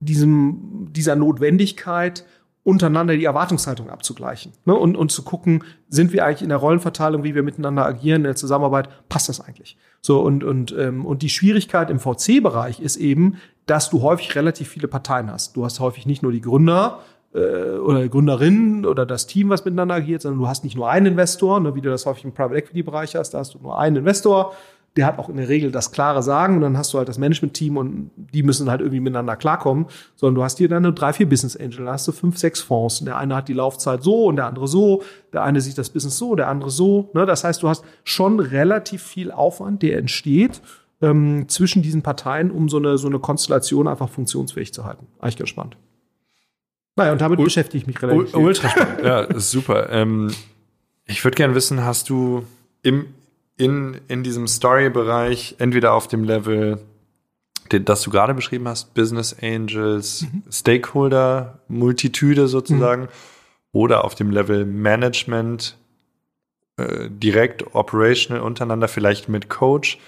diesem, dieser Notwendigkeit, untereinander die Erwartungshaltung abzugleichen ne? und, und zu gucken, sind wir eigentlich in der Rollenverteilung, wie wir miteinander agieren, in der Zusammenarbeit, passt das eigentlich? So und und ähm, und die Schwierigkeit im VC-Bereich ist eben, dass du häufig relativ viele Parteien hast. Du hast häufig nicht nur die Gründer äh, oder Gründerinnen oder das Team, was miteinander agiert, sondern du hast nicht nur einen Investor, ne, wie du das häufig im Private Equity Bereich hast, da hast du nur einen Investor, der hat auch in der Regel das klare Sagen und dann hast du halt das Management-Team und die müssen halt irgendwie miteinander klarkommen, sondern du hast hier dann nur drei, vier Business Angel, dann hast du fünf, sechs Fonds. Und der eine hat die Laufzeit so und der andere so, der eine sieht das Business so, der andere so. Ne? Das heißt, du hast schon relativ viel Aufwand, der entsteht ähm, zwischen diesen Parteien, um so eine, so eine Konstellation einfach funktionsfähig zu halten. Eigentlich ganz spannend. Naja, und damit U beschäftige ich mich relativ viel. Ultra spannend, ja, super. Ähm, ich würde gerne wissen, hast du im, in, in diesem Story-Bereich entweder auf dem Level, den, das du gerade beschrieben hast, Business Angels, mhm. Stakeholder, Multitude sozusagen, mhm. oder auf dem Level Management, äh, direkt operational untereinander, vielleicht mit Coach.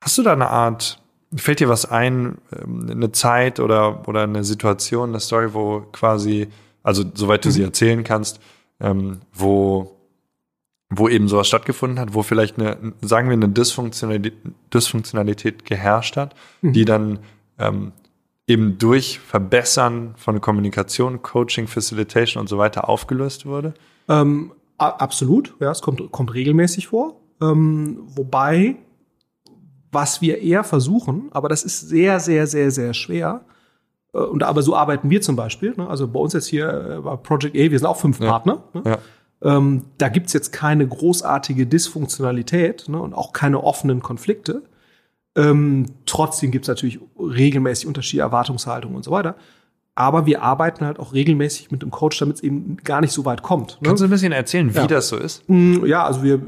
Hast du da eine Art Fällt dir was ein, ähm, eine Zeit oder, oder eine Situation, eine Story, wo quasi, also soweit du mhm. sie erzählen kannst, ähm, wo, wo eben sowas stattgefunden hat, wo vielleicht eine, sagen wir, eine Dysfunktionalität, Dysfunktionalität geherrscht hat, mhm. die dann ähm, eben durch Verbessern von Kommunikation, Coaching, Facilitation und so weiter aufgelöst wurde? Ähm, absolut, ja, es kommt, kommt regelmäßig vor. Ähm, wobei was wir eher versuchen, aber das ist sehr, sehr, sehr, sehr schwer. Äh, und aber so arbeiten wir zum Beispiel. Ne? Also bei uns jetzt hier äh, bei Project A, wir sind auch fünf ja. Partner. Ne? Ja. Ähm, da gibt's jetzt keine großartige Dysfunktionalität ne? und auch keine offenen Konflikte. Ähm, trotzdem gibt's natürlich regelmäßig Unterschiede, Erwartungshaltung und so weiter. Aber wir arbeiten halt auch regelmäßig mit dem Coach, damit es eben gar nicht so weit kommt. Ne? Kannst du ein bisschen erzählen, wie ja. das so ist? Mm, ja, also wir äh,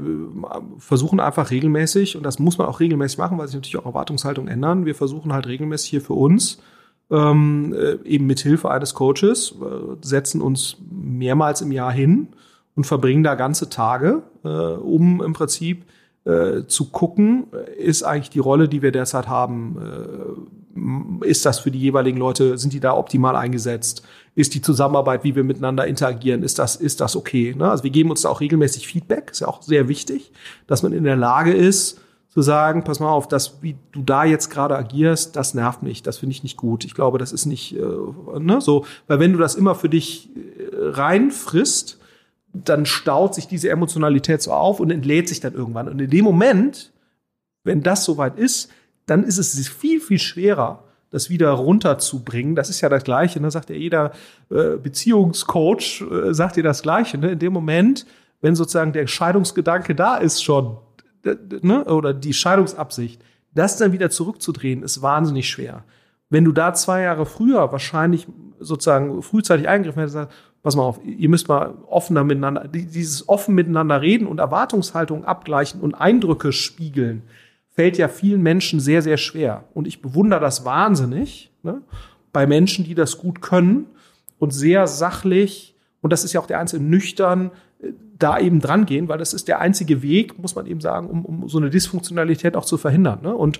versuchen einfach regelmäßig, und das muss man auch regelmäßig machen, weil sich natürlich auch Erwartungshaltungen ändern. Wir versuchen halt regelmäßig hier für uns, ähm, äh, eben mit Hilfe eines Coaches, äh, setzen uns mehrmals im Jahr hin und verbringen da ganze Tage, äh, um im Prinzip äh, zu gucken, ist eigentlich die Rolle, die wir derzeit haben, äh, ist das für die jeweiligen Leute, sind die da optimal eingesetzt? Ist die Zusammenarbeit, wie wir miteinander interagieren, ist das, ist das okay? Ne? Also wir geben uns da auch regelmäßig Feedback, ist ja auch sehr wichtig, dass man in der Lage ist, zu sagen, pass mal auf, das, wie du da jetzt gerade agierst, das nervt mich, das finde ich nicht gut. Ich glaube, das ist nicht äh, ne, so, weil wenn du das immer für dich äh, reinfrisst, dann staut sich diese Emotionalität so auf und entlädt sich dann irgendwann. Und in dem Moment, wenn das soweit ist, dann ist es viel, viel schwerer, das wieder runterzubringen. Das ist ja das Gleiche, ne? sagt ja jeder äh, Beziehungscoach, äh, sagt dir das Gleiche. Ne? In dem Moment, wenn sozusagen der Scheidungsgedanke da ist schon, ne? oder die Scheidungsabsicht, das dann wieder zurückzudrehen, ist wahnsinnig schwer. Wenn du da zwei Jahre früher wahrscheinlich sozusagen frühzeitig eingegriffen hättest, pass mal auf, ihr müsst mal offener miteinander, dieses offen miteinander reden und Erwartungshaltung abgleichen und Eindrücke spiegeln, fällt ja vielen Menschen sehr, sehr schwer. Und ich bewundere das wahnsinnig ne, bei Menschen, die das gut können und sehr sachlich, und das ist ja auch der einzige nüchtern, äh, da eben dran gehen, weil das ist der einzige Weg, muss man eben sagen, um, um so eine Dysfunktionalität auch zu verhindern. Ne? Und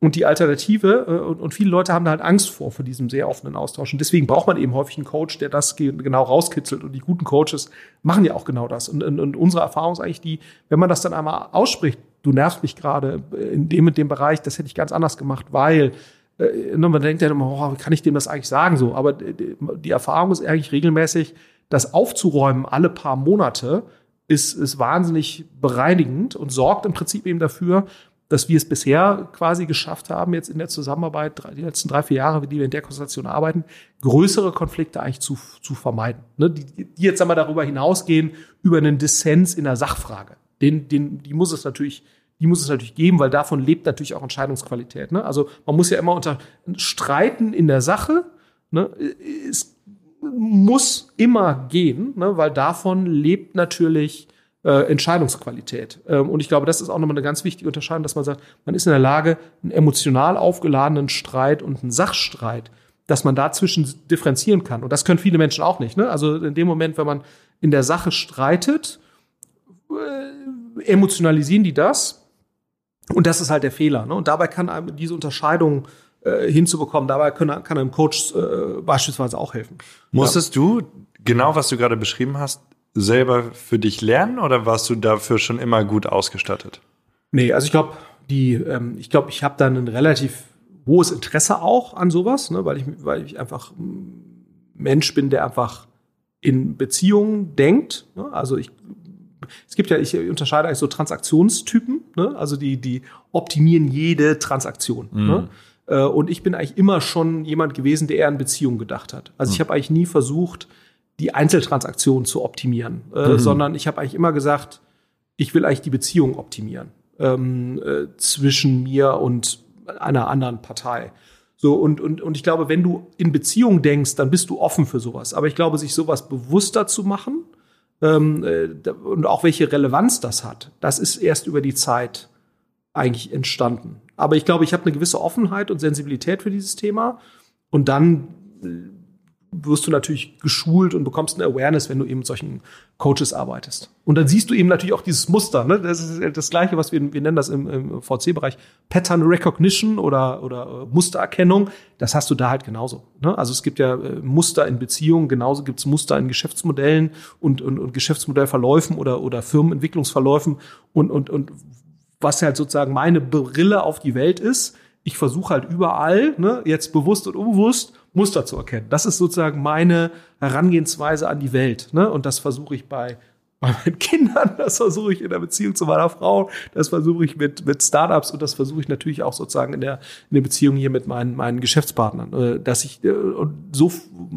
und die Alternative, äh, und, und viele Leute haben da halt Angst vor, vor diesem sehr offenen Austausch. Und deswegen braucht man eben häufig einen Coach, der das genau rauskitzelt. Und die guten Coaches machen ja auch genau das. Und, und, und unsere Erfahrung ist eigentlich die, wenn man das dann einmal ausspricht, du nervst mich gerade in dem und dem Bereich, das hätte ich ganz anders gemacht, weil äh, ne, man denkt ja immer, oh, kann ich dem das eigentlich sagen so? Aber die, die Erfahrung ist eigentlich regelmäßig, das aufzuräumen alle paar Monate ist, ist wahnsinnig bereinigend und sorgt im Prinzip eben dafür, dass wir es bisher quasi geschafft haben, jetzt in der Zusammenarbeit, die letzten drei, vier Jahre, die wir in der Konstellation arbeiten, größere Konflikte eigentlich zu, zu vermeiden. Ne? Die, die jetzt einmal darüber hinausgehen, über einen Dissens in der Sachfrage. Den, den, die muss es natürlich, die muss es natürlich geben, weil davon lebt natürlich auch Entscheidungsqualität. Ne? Also man muss ja immer unter Streiten in der Sache, ne, es muss immer gehen, ne, weil davon lebt natürlich äh, Entscheidungsqualität. Ähm, und ich glaube, das ist auch nochmal eine ganz wichtige Unterscheidung, dass man sagt, man ist in der Lage, einen emotional aufgeladenen Streit und einen Sachstreit, dass man dazwischen differenzieren kann. Und das können viele Menschen auch nicht. Ne? Also in dem Moment, wenn man in der Sache streitet, äh, emotionalisieren die das. Und das ist halt der Fehler. Ne? Und dabei kann einem diese Unterscheidung äh, hinzubekommen, dabei kann, kann einem Coach äh, beispielsweise auch helfen. Musstest ja. du genau, was du gerade beschrieben hast, selber für dich lernen oder warst du dafür schon immer gut ausgestattet? Nee, also ich glaube, die, ähm, ich glaube, ich habe da ein relativ hohes Interesse auch an sowas, ne, weil ich, weil ich einfach Mensch bin, der einfach in Beziehungen denkt. Ne? Also ich es gibt ja, ich unterscheide eigentlich so Transaktionstypen, ne? also die, die optimieren jede Transaktion. Mhm. Ne? Äh, und ich bin eigentlich immer schon jemand gewesen, der eher an Beziehungen gedacht hat. Also mhm. ich habe eigentlich nie versucht, die Einzeltransaktion zu optimieren, äh, mhm. sondern ich habe eigentlich immer gesagt, ich will eigentlich die Beziehung optimieren ähm, äh, zwischen mir und einer anderen Partei. So, und, und, und ich glaube, wenn du in Beziehung denkst, dann bist du offen für sowas. Aber ich glaube, sich sowas bewusster zu machen ähm, äh, und auch welche Relevanz das hat, das ist erst über die Zeit eigentlich entstanden. Aber ich glaube, ich habe eine gewisse Offenheit und Sensibilität für dieses Thema. Und dann wirst du natürlich geschult und bekommst eine Awareness, wenn du eben mit solchen Coaches arbeitest. Und dann siehst du eben natürlich auch dieses Muster. Ne? Das ist das Gleiche, was wir, wir nennen das im, im VC-Bereich Pattern Recognition oder, oder äh, Mustererkennung. Das hast du da halt genauso. Ne? Also es gibt ja äh, Muster in Beziehungen, genauso gibt es Muster in Geschäftsmodellen und, und, und Geschäftsmodellverläufen oder, oder Firmenentwicklungsverläufen. Und, und, und was halt sozusagen meine Brille auf die Welt ist, ich versuche halt überall, ne, jetzt bewusst und unbewusst, Muster zu erkennen. Das ist sozusagen meine Herangehensweise an die Welt. Ne? Und das versuche ich bei, bei meinen Kindern, das versuche ich in der Beziehung zu meiner Frau, das versuche ich mit, mit Startups und das versuche ich natürlich auch sozusagen in der, in der Beziehung hier mit meinen, meinen Geschäftspartnern. Äh, dass ich, äh, und so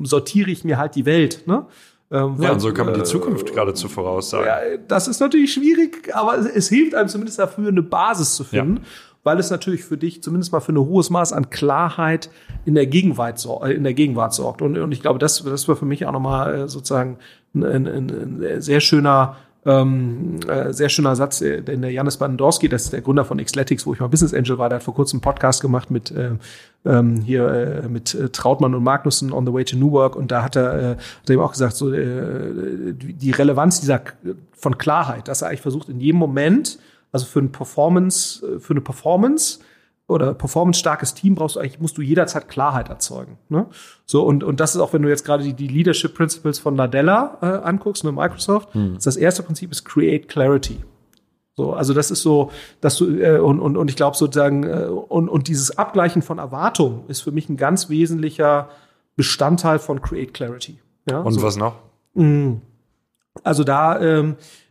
sortiere ich mir halt die Welt. Ne? Ähm, ja, und so kann man die äh, Zukunft äh, geradezu voraussagen. Ja, das ist natürlich schwierig, aber es hilft einem zumindest dafür, eine Basis zu finden. Ja weil es natürlich für dich zumindest mal für ein hohes Maß an Klarheit in der Gegenwart, äh, in der Gegenwart sorgt. Und, und ich glaube, das, das war für mich auch nochmal äh, sozusagen ein, ein, ein sehr schöner ähm, äh, sehr schöner Satz, äh, denn der Janis Bandorski, das ist der Gründer von Xletics, wo ich mal Business Angel war, der hat vor kurzem einen Podcast gemacht mit äh, ähm, hier äh, mit äh, Trautmann und Magnussen on the way to New Work und da hat er, äh, hat er eben auch gesagt, so äh, die Relevanz dieser von Klarheit, dass er eigentlich versucht in jedem Moment also für ein Performance, äh, für eine Performance oder performance-starkes Team brauchst du eigentlich, musst du jederzeit Klarheit erzeugen. Ne? So, und, und das ist auch, wenn du jetzt gerade die, die Leadership Principles von Nadella äh, anguckst, ne, Microsoft, hm. das erste Prinzip ist Create Clarity. So, also das ist so, dass du, äh, und, und, und ich glaube sozusagen, äh, und, und dieses Abgleichen von Erwartungen ist für mich ein ganz wesentlicher Bestandteil von Create Clarity. Ja, und so. was noch? Mhm. Also da, ähm, äh,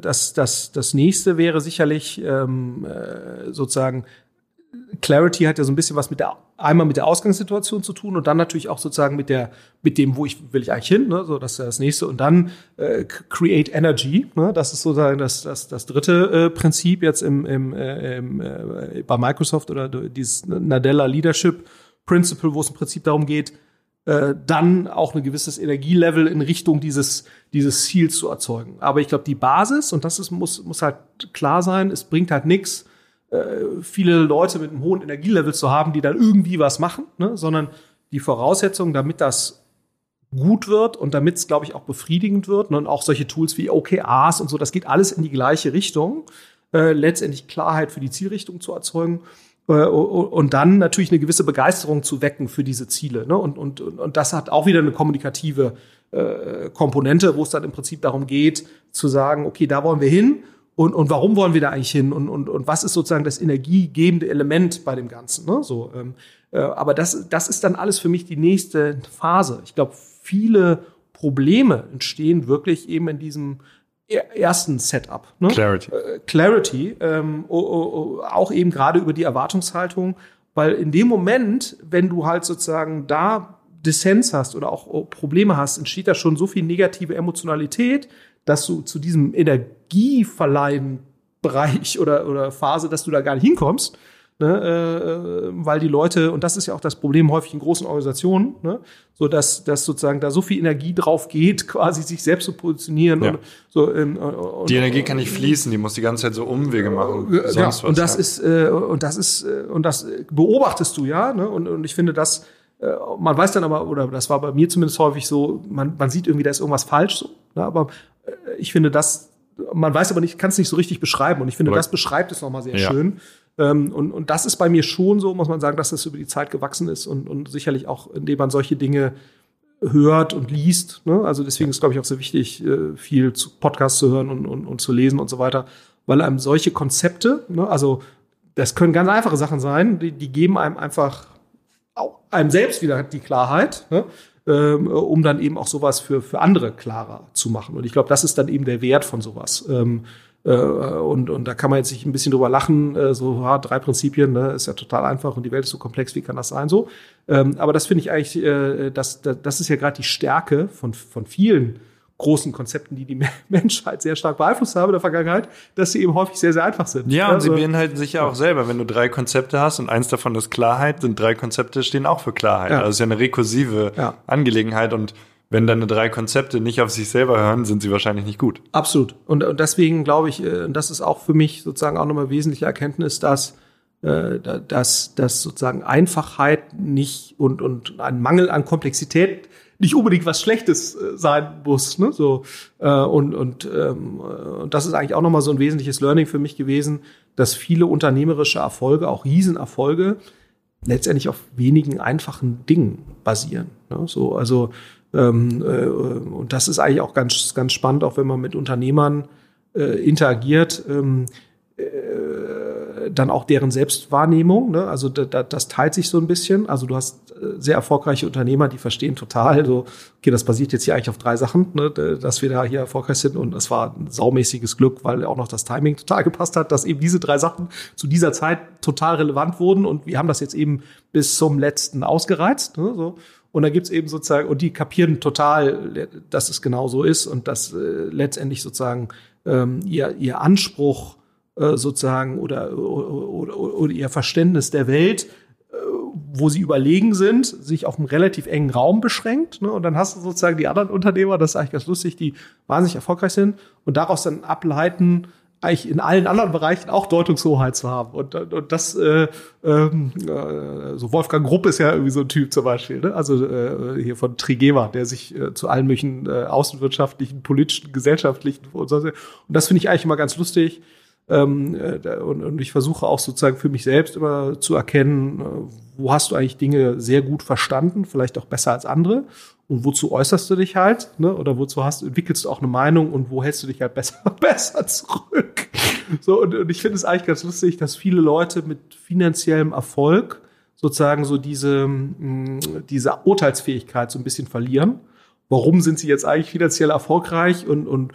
das, das, das nächste wäre sicherlich ähm, äh, sozusagen Clarity hat ja so ein bisschen was mit der einmal mit der Ausgangssituation zu tun und dann natürlich auch sozusagen mit der mit dem wo ich will ich eigentlich hin ne? So das ist das nächste. Und dann äh, create energy ne? Das ist sozusagen das das das dritte äh, Prinzip jetzt im im, äh, im äh, bei Microsoft oder dieses Nadella Leadership Principle wo es im Prinzip darum geht äh, dann auch ein gewisses Energielevel in Richtung dieses, dieses Ziels zu erzeugen. Aber ich glaube, die Basis, und das ist, muss, muss halt klar sein, es bringt halt nichts, äh, viele Leute mit einem hohen Energielevel zu haben, die dann irgendwie was machen, ne? sondern die Voraussetzung, damit das gut wird und damit es, glaube ich, auch befriedigend wird ne? und auch solche Tools wie OKRs und so, das geht alles in die gleiche Richtung, äh, letztendlich Klarheit für die Zielrichtung zu erzeugen und dann natürlich eine gewisse Begeisterung zu wecken für diese Ziele. Ne? Und, und, und das hat auch wieder eine kommunikative äh, Komponente, wo es dann im Prinzip darum geht, zu sagen, okay, da wollen wir hin und, und warum wollen wir da eigentlich hin und, und, und was ist sozusagen das energiegebende Element bei dem Ganzen. Ne? So, ähm, äh, aber das, das ist dann alles für mich die nächste Phase. Ich glaube, viele Probleme entstehen wirklich eben in diesem ersten Setup. Ne? Clarity. Äh, Clarity, ähm, oh, oh, oh, auch eben gerade über die Erwartungshaltung, weil in dem Moment, wenn du halt sozusagen da Dissens hast oder auch oh, Probleme hast, entsteht da schon so viel negative Emotionalität, dass du zu diesem Energieverleihen Bereich oder, oder Phase, dass du da gar nicht hinkommst ne, äh, weil die Leute, und das ist ja auch das Problem häufig in großen Organisationen, ne, so dass, dass sozusagen da so viel Energie drauf geht, quasi sich selbst zu positionieren. Ja. Und, so, ähm, und, die Energie kann nicht fließen, die muss die ganze Zeit so Umwege machen. Äh, ja, was, und das ja. ist, äh, und das ist, äh, und das beobachtest du ja, ne, und, und ich finde das, äh, man weiß dann aber, oder das war bei mir zumindest häufig so, man, man sieht irgendwie, da ist irgendwas falsch so, ne, aber äh, ich finde das, man weiß aber nicht, kann es nicht so richtig beschreiben. Und ich finde, das beschreibt es nochmal sehr ja. schön. Ähm, und, und das ist bei mir schon so, muss man sagen, dass das über die Zeit gewachsen ist und, und sicherlich auch, indem man solche Dinge hört und liest. Ne? Also deswegen ist, glaube ich, auch sehr wichtig, äh, viel zu Podcasts zu hören und, und, und zu lesen und so weiter, weil einem solche Konzepte, ne, also das können ganz einfache Sachen sein, die, die geben einem einfach auch einem selbst wieder die Klarheit. Ne? Ähm, um dann eben auch sowas für, für andere klarer zu machen. Und ich glaube, das ist dann eben der Wert von sowas. Ähm, äh, und, und da kann man jetzt sich ein bisschen drüber lachen, äh, so ja, drei Prinzipien, ne, ist ja total einfach und die Welt ist so komplex, wie kann das sein so? Ähm, aber das finde ich eigentlich, äh, das, das, das ist ja gerade die Stärke von, von vielen großen Konzepten, die die Menschheit sehr stark beeinflusst haben in der Vergangenheit, dass sie eben häufig sehr, sehr einfach sind. Ja, und also, sie beinhalten sich ja auch selber. Wenn du drei Konzepte hast und eins davon ist Klarheit, sind drei Konzepte stehen auch für Klarheit. Ja. Also es ist ja eine rekursive ja. Angelegenheit und wenn deine drei Konzepte nicht auf sich selber hören, sind sie wahrscheinlich nicht gut. Absolut. Und, und deswegen glaube ich, äh, das ist auch für mich sozusagen auch nochmal wesentliche Erkenntnis, dass äh, dass, dass sozusagen Einfachheit nicht und, und ein Mangel an Komplexität nicht unbedingt was Schlechtes äh, sein muss. Ne? So, äh, und, und, ähm, und das ist eigentlich auch nochmal so ein wesentliches Learning für mich gewesen, dass viele unternehmerische Erfolge, auch Riesenerfolge, letztendlich auf wenigen einfachen Dingen basieren. Ne? So, also ähm, äh, und das ist eigentlich auch ganz, ganz spannend, auch wenn man mit Unternehmern äh, interagiert. Ähm, äh, dann auch deren Selbstwahrnehmung. Ne? Also da, da, das teilt sich so ein bisschen. Also du hast äh, sehr erfolgreiche Unternehmer, die verstehen total so, okay, das basiert jetzt hier eigentlich auf drei Sachen, ne? dass wir da hier erfolgreich sind. Und es war ein saumäßiges Glück, weil auch noch das Timing total gepasst hat, dass eben diese drei Sachen zu dieser Zeit total relevant wurden. Und wir haben das jetzt eben bis zum letzten ausgereizt. Ne? So. Und da gibt's eben sozusagen, und die kapieren total, dass es genau so ist und dass äh, letztendlich sozusagen ähm, ihr, ihr Anspruch äh, sozusagen oder, oder, oder ihr Verständnis der Welt äh, wo sie überlegen sind, sich auf einen relativ engen Raum beschränkt. Ne? Und dann hast du sozusagen die anderen Unternehmer, das ist eigentlich ganz lustig, die wahnsinnig erfolgreich sind und daraus dann ableiten, eigentlich in allen anderen Bereichen auch Deutungshoheit zu haben. Und, und das, äh, ähm, äh, so Wolfgang Grupp ist ja irgendwie so ein Typ zum Beispiel, ne? also äh, hier von Trigema, der sich äh, zu allen möglichen äh, außenwirtschaftlichen, politischen, gesellschaftlichen und so. Und das finde ich eigentlich immer ganz lustig ähm, äh, und, und ich versuche auch sozusagen für mich selbst immer zu erkennen, äh, wo hast du eigentlich Dinge sehr gut verstanden, vielleicht auch besser als andere und wozu äußerst du dich halt, ne? Oder wozu hast entwickelst du auch eine Meinung und wo hältst du dich halt besser besser zurück? So und, und ich finde es eigentlich ganz lustig, dass viele Leute mit finanziellem Erfolg sozusagen so diese mh, diese Urteilsfähigkeit so ein bisschen verlieren. Warum sind sie jetzt eigentlich finanziell erfolgreich und und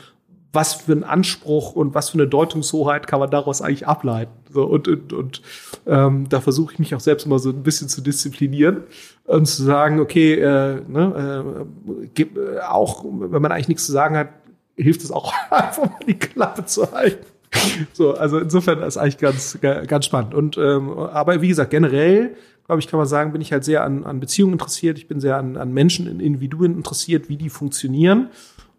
was für ein Anspruch und was für eine Deutungshoheit kann man daraus eigentlich ableiten. So, und und, und ähm, da versuche ich mich auch selbst immer so ein bisschen zu disziplinieren und zu sagen, okay, äh, ne, äh, gib, äh, auch wenn man eigentlich nichts zu sagen hat, hilft es auch einfach mal die Klappe zu halten. So, also insofern ist eigentlich ganz ganz spannend. Und ähm, aber wie gesagt, generell glaube ich, kann man sagen, bin ich halt sehr an, an Beziehungen interessiert. Ich bin sehr an, an Menschen, in Individuen interessiert, wie die funktionieren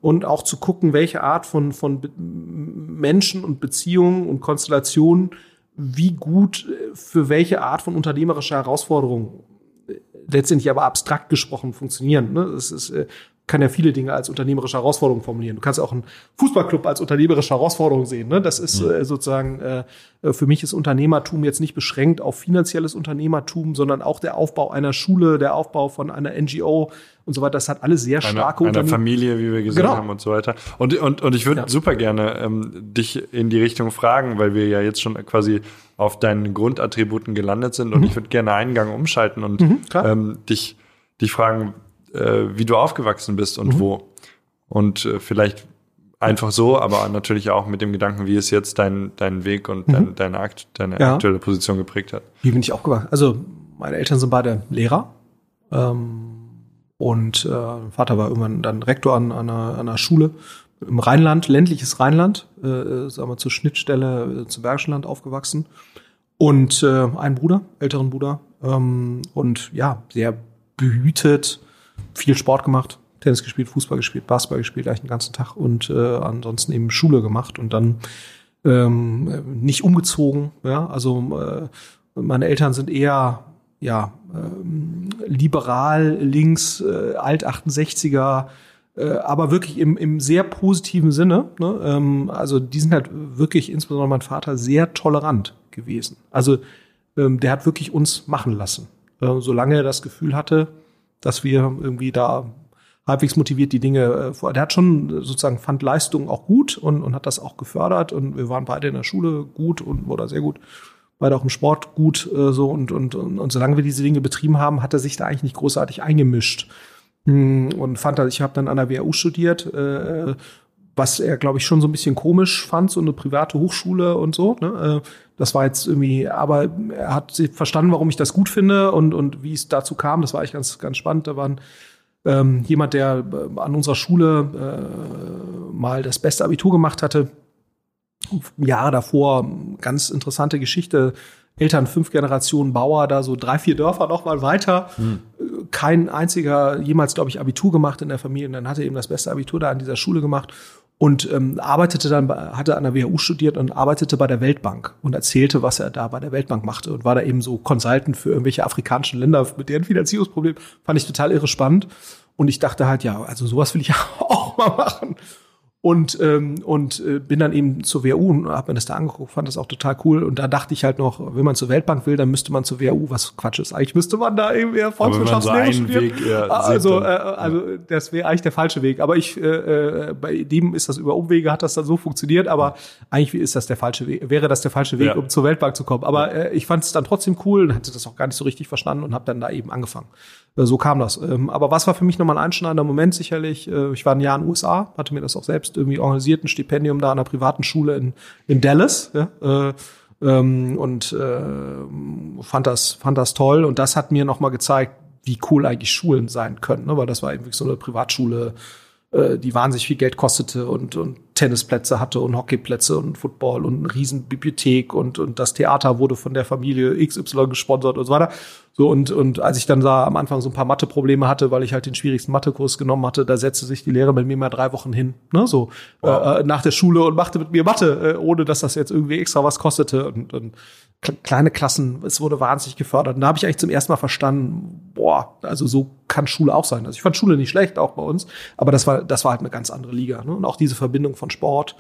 und auch zu gucken, welche Art von, von Menschen und Beziehungen und Konstellationen wie gut äh, für welche Art von unternehmerischer Herausforderung äh, letztendlich aber abstrakt gesprochen funktionieren. Ne? Ist, äh, kann ja viele Dinge als unternehmerische Herausforderung formulieren. Du kannst auch einen Fußballclub als unternehmerische Herausforderung sehen. Ne? Das ist äh, sozusagen, äh, für mich ist Unternehmertum jetzt nicht beschränkt auf finanzielles Unternehmertum, sondern auch der Aufbau einer Schule, der Aufbau von einer NGO und so weiter. Das hat alles sehr starke eine, einer Familie, wie wir gesehen genau. haben und so weiter. Und, und, und ich würde ja. super gerne ähm, dich in die Richtung fragen, weil wir ja jetzt schon quasi auf deinen Grundattributen gelandet sind und mhm. ich würde gerne einen Gang umschalten und mhm, ähm, dich, dich fragen, äh, wie du aufgewachsen bist und mhm. wo. Und äh, vielleicht einfach so, aber natürlich auch mit dem Gedanken, wie es jetzt dein, dein Weg und dein, mhm. deine, Akt, deine ja. aktuelle Position geprägt hat. Wie bin ich aufgewachsen? Also meine Eltern sind beide Lehrer. Ähm, und äh, Vater war irgendwann dann Rektor an, an, einer, an einer Schule im Rheinland, ländliches Rheinland, äh, sagen wir zur Schnittstelle äh, zum Bergischen Land aufgewachsen. Und äh, einen Bruder, älteren Bruder. Ähm, und ja, sehr behütet, viel Sport gemacht, Tennis gespielt, Fußball gespielt, Basketball gespielt, eigentlich den ganzen Tag und äh, ansonsten eben Schule gemacht und dann ähm, nicht umgezogen. Ja, also äh, meine Eltern sind eher ja ähm, liberal, links, äh, alt 68er, äh, aber wirklich im, im sehr positiven Sinne. Ne? Ähm, also die sind halt wirklich, insbesondere mein Vater, sehr tolerant gewesen. Also ähm, der hat wirklich uns machen lassen, äh, solange er das Gefühl hatte, dass wir irgendwie da halbwegs motiviert die Dinge äh, vor. Der hat schon sozusagen fand Leistungen auch gut und, und hat das auch gefördert und wir waren beide in der Schule gut und oder sehr gut, beide auch im Sport gut äh, so und, und und und solange wir diese Dinge betrieben haben, hat er sich da eigentlich nicht großartig eingemischt. Hm, und fand, ich habe dann an der WHU studiert, äh, was er, glaube ich, schon so ein bisschen komisch fand, so eine private Hochschule und so. Ne? Äh, das war jetzt irgendwie, aber er hat verstanden, warum ich das gut finde und, und wie es dazu kam. Das war eigentlich ganz, ganz spannend. Da waren ähm, jemand, der äh, an unserer Schule äh, mal das beste Abitur gemacht hatte. Jahre davor, ganz interessante Geschichte. Eltern fünf Generationen Bauer, da so drei, vier Dörfer noch mal weiter. Hm. Kein einziger jemals, glaube ich, Abitur gemacht in der Familie. Und dann hat er eben das beste Abitur da an dieser Schule gemacht und ähm, arbeitete dann, hatte an der WHU studiert und arbeitete bei der Weltbank und erzählte, was er da bei der Weltbank machte und war da eben so Consultant für irgendwelche afrikanischen Länder mit deren Finanzierungsproblemen. Fand ich total irre spannend. Und ich dachte halt, ja, also sowas will ich auch mal machen und ähm, und äh, bin dann eben zur WU und habe mir das da angeguckt, fand das auch total cool und da dachte ich halt noch, wenn man zur Weltbank will, dann müsste man zur WU, was Quatsch ist. Eigentlich müsste man da eben eher Volkswirtschaftslehre so studieren. Weg, ja, also äh, also das wäre eigentlich der falsche Weg, aber ich äh, äh, bei dem ist das über Umwege hat das dann so funktioniert, aber eigentlich ist das der falsche Weg, wäre das der falsche Weg, ja. um zur Weltbank zu kommen, aber äh, ich fand es dann trotzdem cool und hatte das auch gar nicht so richtig verstanden und habe dann da eben angefangen. Äh, so kam das. Ähm, aber was war für mich nochmal ein einschneidender Moment sicherlich? Äh, ich war ein Jahr in den USA, hatte mir das auch selbst irgendwie organisiert, ein Stipendium da an einer privaten Schule in, in Dallas. Ja, äh, ähm, und fand das fand das toll und das hat mir nochmal gezeigt, wie cool eigentlich Schulen sein können, ne? weil das war irgendwie so eine Privatschule, die wahnsinnig viel Geld kostete und, und Tennisplätze hatte und Hockeyplätze und Football und eine riesen Bibliothek und, und das Theater wurde von der Familie XY gesponsert und so weiter. So, und, und als ich dann da am Anfang so ein paar Mathe-Probleme hatte, weil ich halt den schwierigsten Mathekurs genommen hatte, da setzte sich die Lehrerin mit mir mal drei Wochen hin, ne, so, wow. äh, nach der Schule und machte mit mir Mathe, äh, ohne dass das jetzt irgendwie extra was kostete und, und kleine Klassen, es wurde wahnsinnig gefördert. Und da habe ich eigentlich zum ersten Mal verstanden, boah, also so kann Schule auch sein. Also ich fand Schule nicht schlecht, auch bei uns, aber das war, das war halt eine ganz andere Liga. Ne? Und auch diese Verbindung von Sport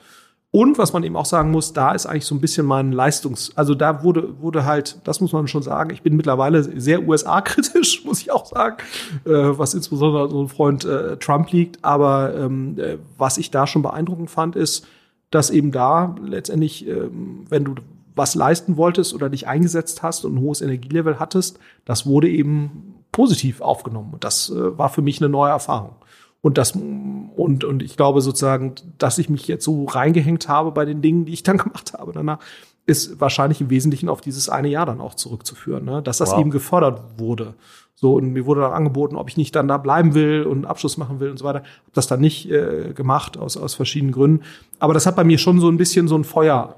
und was man eben auch sagen muss, da ist eigentlich so ein bisschen mein Leistungs-, also da wurde, wurde halt, das muss man schon sagen, ich bin mittlerweile sehr USA-kritisch, muss ich auch sagen, äh, was insbesondere so ein Freund äh, Trump liegt. Aber ähm, äh, was ich da schon beeindruckend fand, ist, dass eben da letztendlich, ähm, wenn du was leisten wolltest oder dich eingesetzt hast und ein hohes Energielevel hattest, das wurde eben positiv aufgenommen. Und das äh, war für mich eine neue Erfahrung. Und das, und, und ich glaube sozusagen, dass ich mich jetzt so reingehängt habe bei den Dingen, die ich dann gemacht habe danach, ist wahrscheinlich im Wesentlichen auf dieses eine Jahr dann auch zurückzuführen, ne? dass das wow. eben gefördert wurde. So, und mir wurde dann angeboten, ob ich nicht dann da bleiben will und einen Abschluss machen will und so weiter. Hab das dann nicht äh, gemacht, aus, aus verschiedenen Gründen. Aber das hat bei mir schon so ein bisschen so ein Feuer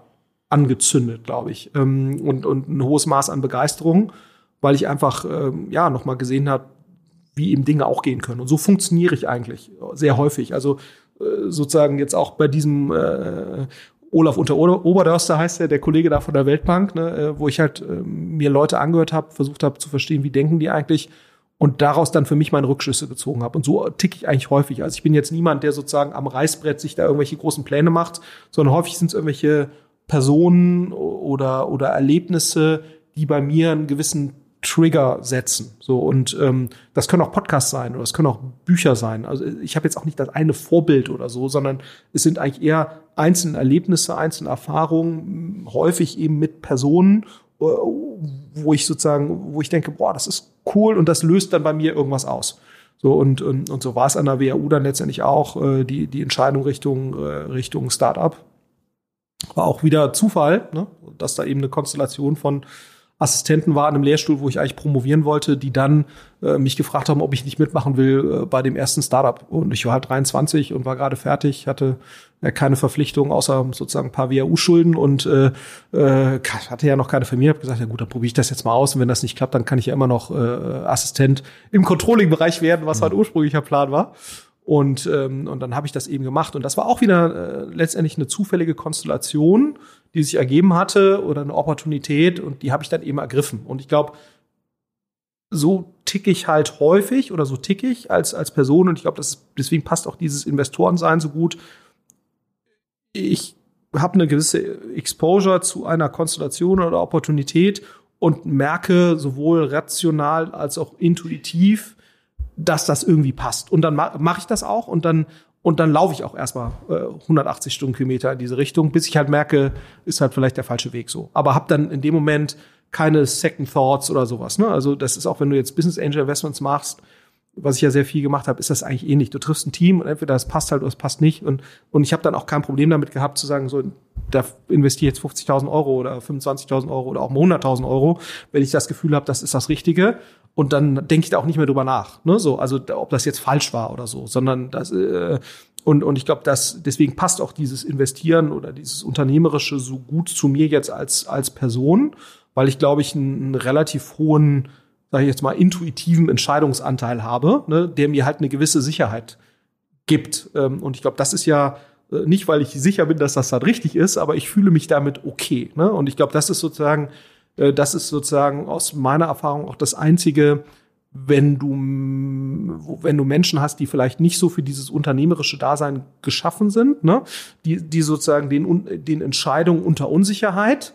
angezündet, glaube ich. Ähm, und, und ein hohes Maß an Begeisterung, weil ich einfach ähm, ja nochmal gesehen habe, wie eben Dinge auch gehen können. Und so funktioniere ich eigentlich sehr häufig. Also äh, sozusagen jetzt auch bei diesem äh, Olaf unter Oberdörster heißt er, der Kollege da von der Weltbank, ne, äh, wo ich halt äh, mir Leute angehört habe, versucht habe zu verstehen, wie denken die eigentlich und daraus dann für mich meine Rückschlüsse gezogen habe. Und so ticke ich eigentlich häufig. Also ich bin jetzt niemand, der sozusagen am Reißbrett sich da irgendwelche großen Pläne macht, sondern häufig sind es irgendwelche Personen oder, oder Erlebnisse, die bei mir einen gewissen Trigger setzen. So und ähm, das können auch Podcasts sein oder es können auch Bücher sein. Also ich habe jetzt auch nicht das eine Vorbild oder so, sondern es sind eigentlich eher einzelne Erlebnisse, einzelne Erfahrungen, häufig eben mit Personen, äh, wo ich sozusagen, wo ich denke, boah, das ist cool und das löst dann bei mir irgendwas aus. So und und, und so war es an der WHU dann letztendlich auch äh, die die Entscheidung Richtung äh, Richtung Startup war auch wieder Zufall, ne? dass da eben eine Konstellation von Assistenten war an einem Lehrstuhl, wo ich eigentlich promovieren wollte, die dann äh, mich gefragt haben, ob ich nicht mitmachen will äh, bei dem ersten Startup. Und ich war halt 23 und war gerade fertig, hatte äh, keine Verpflichtung außer sozusagen ein paar WHU-Schulden und äh, äh, hatte ja noch keine Familie. Habe gesagt, ja gut, dann probiere ich das jetzt mal aus und wenn das nicht klappt, dann kann ich ja immer noch äh, Assistent im Controlling-Bereich werden, was halt mhm. ursprünglicher Plan war. Und, ähm, und dann habe ich das eben gemacht. Und das war auch wieder äh, letztendlich eine zufällige Konstellation, die sich ergeben hatte oder eine Opportunität und die habe ich dann eben ergriffen. Und ich glaube, so tick ich halt häufig oder so tick ich als, als Person und ich glaube, deswegen passt auch dieses Investorensein so gut. Ich habe eine gewisse Exposure zu einer Konstellation oder Opportunität und merke sowohl rational als auch intuitiv, dass das irgendwie passt. Und dann mache ich das auch und dann und dann laufe ich auch erstmal äh, 180 Stundenkilometer in diese Richtung, bis ich halt merke, ist halt vielleicht der falsche Weg so. Aber habe dann in dem Moment keine Second Thoughts oder sowas. Ne? Also das ist auch, wenn du jetzt Business Angel Investments machst, was ich ja sehr viel gemacht habe, ist das eigentlich ähnlich. Du triffst ein Team und entweder es passt halt oder es passt nicht. Und, und ich habe dann auch kein Problem damit gehabt zu sagen, so, da investiere ich jetzt 50.000 Euro oder 25.000 Euro oder auch 100.000 Euro, wenn ich das Gefühl habe, das ist das Richtige. Und dann denke ich da auch nicht mehr drüber nach. Ne? So, also ob das jetzt falsch war oder so, sondern das äh, und, und ich glaube, dass deswegen passt auch dieses Investieren oder dieses Unternehmerische so gut zu mir jetzt als, als Person, weil ich glaube ich einen, einen relativ hohen sage ich jetzt mal, intuitiven Entscheidungsanteil habe, ne, der mir halt eine gewisse Sicherheit gibt. Ähm, und ich glaube, das ist ja äh, nicht, weil ich sicher bin, dass das dann richtig ist, aber ich fühle mich damit okay. Ne? Und ich glaube, das ist sozusagen, äh, das ist sozusagen aus meiner Erfahrung auch das einzige, wenn du, wenn du Menschen hast, die vielleicht nicht so für dieses unternehmerische Dasein geschaffen sind, ne? die, die sozusagen den, den Entscheidungen unter Unsicherheit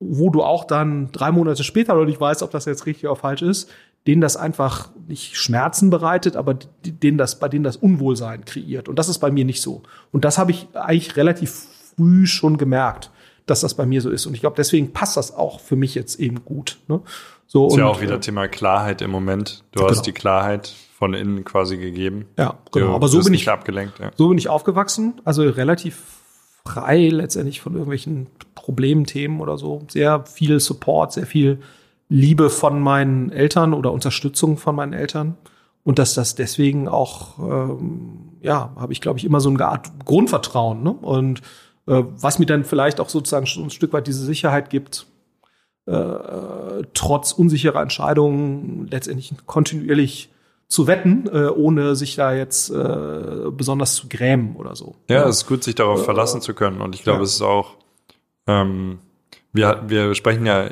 wo du auch dann drei Monate später noch nicht weißt, ob das jetzt richtig oder falsch ist, denen das einfach nicht Schmerzen bereitet, aber denen das, bei denen das Unwohlsein kreiert. Und das ist bei mir nicht so. Und das habe ich eigentlich relativ früh schon gemerkt, dass das bei mir so ist. Und ich glaube, deswegen passt das auch für mich jetzt eben gut. Ne? So, ist und, ja auch wieder äh, Thema Klarheit im Moment. Du genau. hast die Klarheit von innen quasi gegeben. Ja, genau. Du, aber so bin ich abgelenkt. Ja. So bin ich aufgewachsen. Also relativ frei letztendlich von irgendwelchen Problemthemen oder so. Sehr viel Support, sehr viel Liebe von meinen Eltern oder Unterstützung von meinen Eltern. Und dass das deswegen auch, ähm, ja, habe ich, glaube ich, immer so eine Art Grundvertrauen. Ne? Und äh, was mir dann vielleicht auch sozusagen schon ein Stück weit diese Sicherheit gibt, äh, trotz unsicherer Entscheidungen letztendlich kontinuierlich zu wetten, äh, ohne sich da jetzt äh, besonders zu grämen oder so. Ja, es ist gut, sich darauf äh, verlassen zu können. Und ich glaube, ja. es ist auch, ähm, wir, wir sprechen ja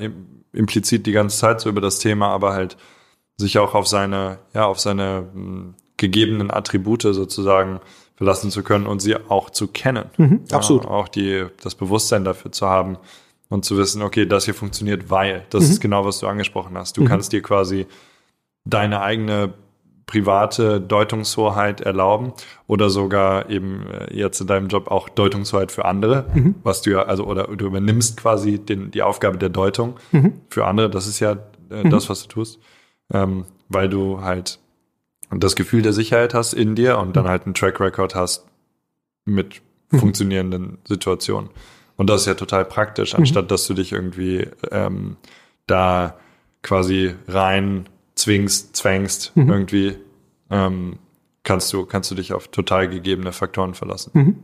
implizit die ganze Zeit so über das Thema, aber halt sich auch auf seine, ja, auf seine mh, hm, gegebenen Attribute sozusagen verlassen zu können und sie auch zu kennen. Mhm, absolut. Ja, auch die, das Bewusstsein dafür zu haben und zu wissen, okay, das hier funktioniert, weil. Das mhm. ist genau, was du angesprochen hast. Du mhm. kannst dir quasi deine eigene private Deutungshoheit erlauben oder sogar eben äh, jetzt in deinem Job auch Deutungshoheit für andere, mhm. was du ja, also oder du übernimmst quasi den, die Aufgabe der Deutung mhm. für andere. Das ist ja äh, mhm. das, was du tust, ähm, weil du halt das Gefühl der Sicherheit hast in dir und dann mhm. halt einen Track Record hast mit mhm. funktionierenden Situationen. Und das ist ja total praktisch, mhm. anstatt dass du dich irgendwie ähm, da quasi rein zwingst, zwängst, mhm. irgendwie, ähm, kannst du, kannst du dich auf total gegebene Faktoren verlassen. Mhm.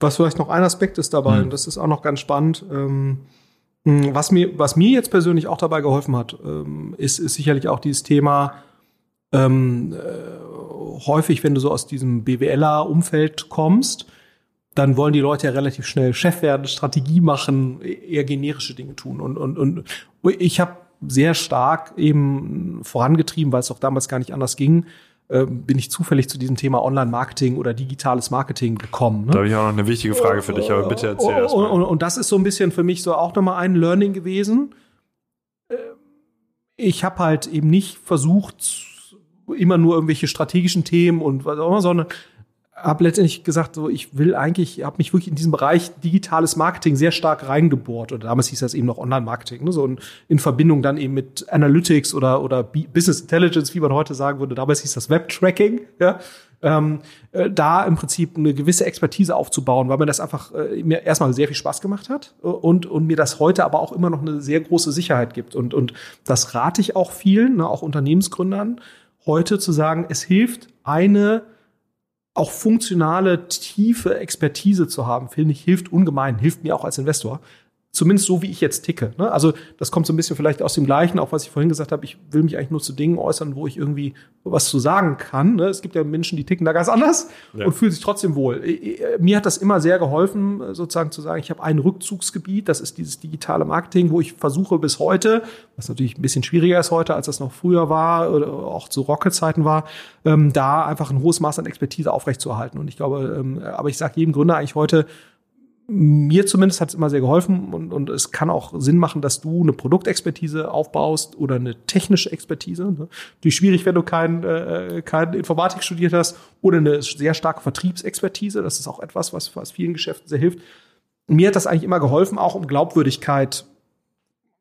Was vielleicht noch ein Aspekt ist dabei, mhm. und das ist auch noch ganz spannend, ähm, was mir, was mir jetzt persönlich auch dabei geholfen hat, ähm, ist, ist sicherlich auch dieses Thema, ähm, äh, häufig, wenn du so aus diesem BWLer-Umfeld kommst, dann wollen die Leute ja relativ schnell Chef werden, Strategie machen, eher generische Dinge tun. Und, und, und ich habe sehr stark eben vorangetrieben, weil es auch damals gar nicht anders ging, äh, bin ich zufällig zu diesem Thema Online-Marketing oder digitales Marketing gekommen. Ne? Da habe ich auch noch eine wichtige Frage für dich, aber bitte erzähl erst mal. Und, und das ist so ein bisschen für mich so auch nochmal ein Learning gewesen. Äh, ich habe halt eben nicht versucht, immer nur irgendwelche strategischen Themen und was auch immer, sondern habe letztendlich gesagt, so ich will eigentlich, habe mich wirklich in diesem Bereich digitales Marketing sehr stark reingebohrt. Oder damals hieß das eben noch Online-Marketing, ne? so in, in, Verbindung dann eben mit Analytics oder oder Business Intelligence, wie man heute sagen würde. Damals hieß das Web-Tracking. Ja? Ähm, äh, da im Prinzip eine gewisse Expertise aufzubauen, weil mir das einfach äh, mir erstmal sehr viel Spaß gemacht hat und, und mir das heute aber auch immer noch eine sehr große Sicherheit gibt. Und, und das rate ich auch vielen, ne, auch Unternehmensgründern, heute zu sagen, es hilft eine auch funktionale, tiefe Expertise zu haben, finde ich, hilft ungemein, hilft mir auch als Investor zumindest so, wie ich jetzt ticke. Ne? Also das kommt so ein bisschen vielleicht aus dem Gleichen, auch was ich vorhin gesagt habe, ich will mich eigentlich nur zu Dingen äußern, wo ich irgendwie was zu sagen kann. Ne? Es gibt ja Menschen, die ticken da ganz anders ja. und fühlen sich trotzdem wohl. Mir hat das immer sehr geholfen, sozusagen zu sagen, ich habe ein Rückzugsgebiet, das ist dieses digitale Marketing, wo ich versuche bis heute, was natürlich ein bisschen schwieriger ist heute, als das noch früher war oder auch zu Rocket-Zeiten war, ähm, da einfach ein hohes Maß an Expertise aufrechtzuerhalten. Und ich glaube, ähm, aber ich sage jedem Gründer eigentlich heute, mir zumindest hat es immer sehr geholfen und, und es kann auch Sinn machen, dass du eine Produktexpertise aufbaust oder eine technische Expertise. Ne? Die schwierig, wenn du kein, äh, kein Informatik studiert hast oder eine sehr starke Vertriebsexpertise. Das ist auch etwas, was, was vielen Geschäften sehr hilft. Mir hat das eigentlich immer geholfen, auch um Glaubwürdigkeit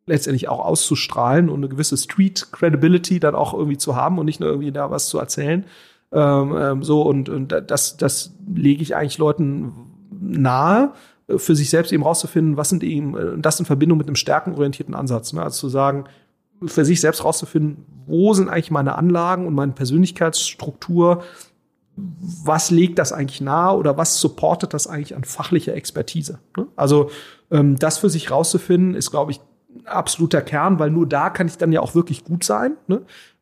letztendlich auch auszustrahlen und eine gewisse Street Credibility dann auch irgendwie zu haben und nicht nur irgendwie da was zu erzählen. Ähm, ähm, so und, und das, das lege ich eigentlich Leuten nahe, äh, für sich selbst eben rauszufinden, was sind eben, äh, das in Verbindung mit einem stärkenorientierten Ansatz. Ne? Also zu sagen, für sich selbst rauszufinden, wo sind eigentlich meine Anlagen und meine Persönlichkeitsstruktur, was legt das eigentlich nahe oder was supportet das eigentlich an fachlicher Expertise? Ne? Also ähm, das für sich rauszufinden, ist, glaube ich, absoluter Kern, weil nur da kann ich dann ja auch wirklich gut sein. Ne?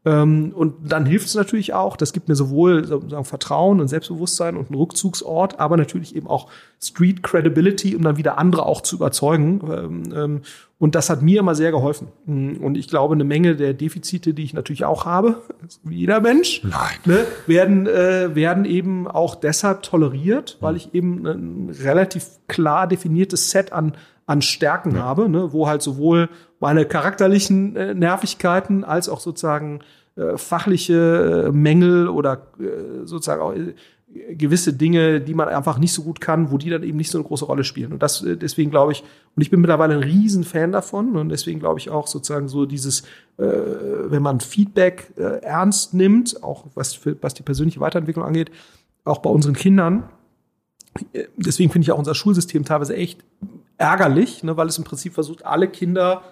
Ähm, und dann hilft es natürlich auch, das gibt mir sowohl sozusagen Vertrauen und Selbstbewusstsein und einen Rückzugsort, aber natürlich eben auch Street Credibility, um dann wieder andere auch zu überzeugen. Ähm, ähm, und das hat mir immer sehr geholfen. Und ich glaube, eine Menge der Defizite, die ich natürlich auch habe, wie jeder Mensch, ne, werden, äh, werden eben auch deshalb toleriert, weil ich eben ein relativ klar definiertes Set an an Stärken ja. habe, ne, wo halt sowohl meine charakterlichen äh, Nervigkeiten als auch sozusagen äh, fachliche äh, Mängel oder äh, sozusagen auch gewisse Dinge, die man einfach nicht so gut kann, wo die dann eben nicht so eine große Rolle spielen. Und das deswegen glaube ich, und ich bin mittlerweile ein Riesenfan davon und deswegen glaube ich auch sozusagen so dieses, wenn man Feedback ernst nimmt, auch was, für, was die persönliche Weiterentwicklung angeht, auch bei unseren Kindern, deswegen finde ich auch unser Schulsystem teilweise echt ärgerlich, ne, weil es im Prinzip versucht, alle Kinder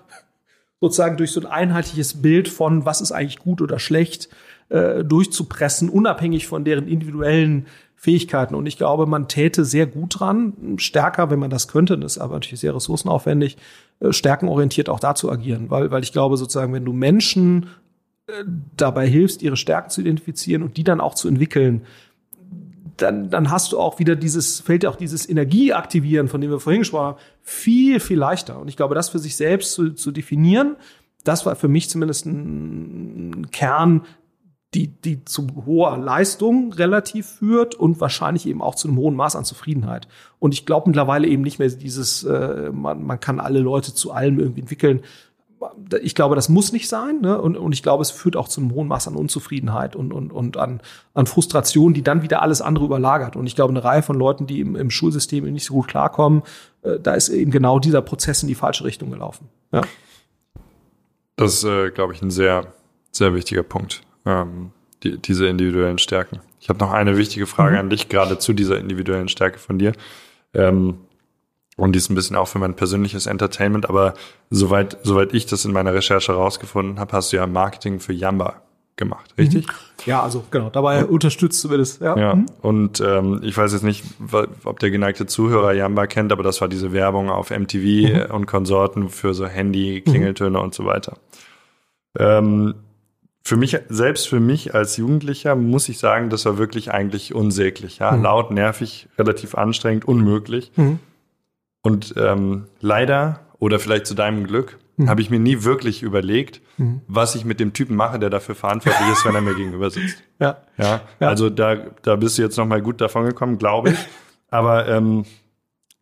sozusagen durch so ein einheitliches Bild von, was ist eigentlich gut oder schlecht, äh, durchzupressen, unabhängig von deren individuellen Fähigkeiten. Und ich glaube, man täte sehr gut dran, stärker, wenn man das könnte, das ist aber natürlich sehr ressourcenaufwendig, äh, stärkenorientiert auch da zu agieren. Weil, weil ich glaube, sozusagen, wenn du Menschen äh, dabei hilfst, ihre Stärken zu identifizieren und die dann auch zu entwickeln, dann, dann hast du auch wieder dieses, fällt auch dieses Energieaktivieren, von dem wir vorhin gesprochen haben, viel, viel leichter. Und ich glaube, das für sich selbst zu, zu definieren, das war für mich zumindest ein Kern, die, die zu hoher Leistung relativ führt und wahrscheinlich eben auch zu einem hohen Maß an Zufriedenheit. Und ich glaube mittlerweile eben nicht mehr dieses, äh, man, man kann alle Leute zu allem irgendwie entwickeln, ich glaube, das muss nicht sein. Ne? Und, und ich glaube, es führt auch zu einem hohen Maß an Unzufriedenheit und, und, und an, an Frustration, die dann wieder alles andere überlagert. Und ich glaube, eine Reihe von Leuten, die im, im Schulsystem nicht so gut klarkommen, äh, da ist eben genau dieser Prozess in die falsche Richtung gelaufen. Ja. Das ist, äh, glaube ich, ein sehr, sehr wichtiger Punkt. Ähm, die, diese individuellen Stärken. Ich habe noch eine wichtige Frage mhm. an dich, gerade zu dieser individuellen Stärke von dir. Ähm, und die ist ein bisschen auch für mein persönliches Entertainment, aber soweit, soweit ich das in meiner Recherche herausgefunden habe, hast du ja Marketing für Yamba gemacht, richtig? Mhm. Ja, also genau, dabei und, unterstützt du das. Ja, ja. Mhm. und ähm, ich weiß jetzt nicht, ob der geneigte Zuhörer Yamba kennt, aber das war diese Werbung auf MTV mhm. und Konsorten für so Handy, Klingeltöne mhm. und so weiter. Ähm, für mich, selbst für mich als Jugendlicher, muss ich sagen, das war wirklich eigentlich unsäglich. Ja? Mhm. Laut, nervig, relativ anstrengend, unmöglich. Und ähm, leider, oder vielleicht zu deinem Glück, mhm. habe ich mir nie wirklich überlegt, mhm. was ich mit dem Typen mache, der dafür verantwortlich ist, wenn er mir gegenüber sitzt. Ja. ja. ja. Also da, da bist du jetzt nochmal gut davon gekommen, glaube ich. Aber ähm,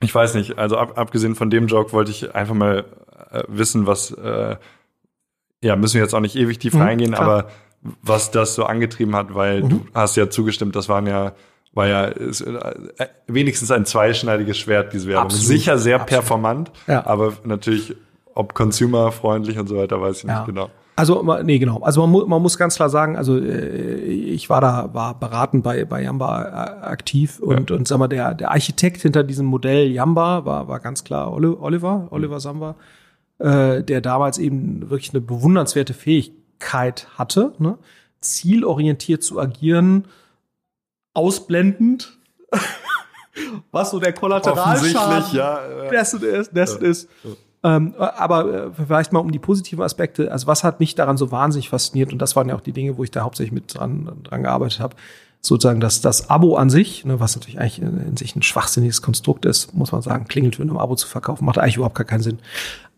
ich weiß nicht, also ab, abgesehen von dem Joke wollte ich einfach mal äh, wissen, was, äh, ja, müssen wir jetzt auch nicht ewig tief mhm, reingehen, aber was das so angetrieben hat, weil mhm. du hast ja zugestimmt, das waren ja war ja ist, äh, wenigstens ein zweischneidiges Schwert, diese Werbung. Absolut. Sicher sehr Absolut. performant, ja. aber natürlich, ob consumerfreundlich und so weiter, weiß ich ja. nicht genau. Also nee, genau. Also man, mu man muss ganz klar sagen, also äh, ich war da war beratend bei bei Yamba äh, aktiv und ja. und sag mal der der Architekt hinter diesem Modell Yamba war war ganz klar Oliver Oliver Samba, äh, der damals eben wirklich eine bewundernswerte Fähigkeit hatte, ne? zielorientiert zu agieren ausblendend, was so der Kollateralschaden ja, ja. dessen ist. Dessen ja. ist. Ähm, aber äh, vielleicht mal um die positiven Aspekte. Also was hat mich daran so wahnsinnig fasziniert? Und das waren ja auch die Dinge, wo ich da hauptsächlich mit dran, dran gearbeitet habe. Sozusagen dass das Abo an sich, ne, was natürlich eigentlich in, in sich ein schwachsinniges Konstrukt ist, muss man sagen, Klingeltöne im Abo zu verkaufen, macht eigentlich überhaupt gar keinen Sinn.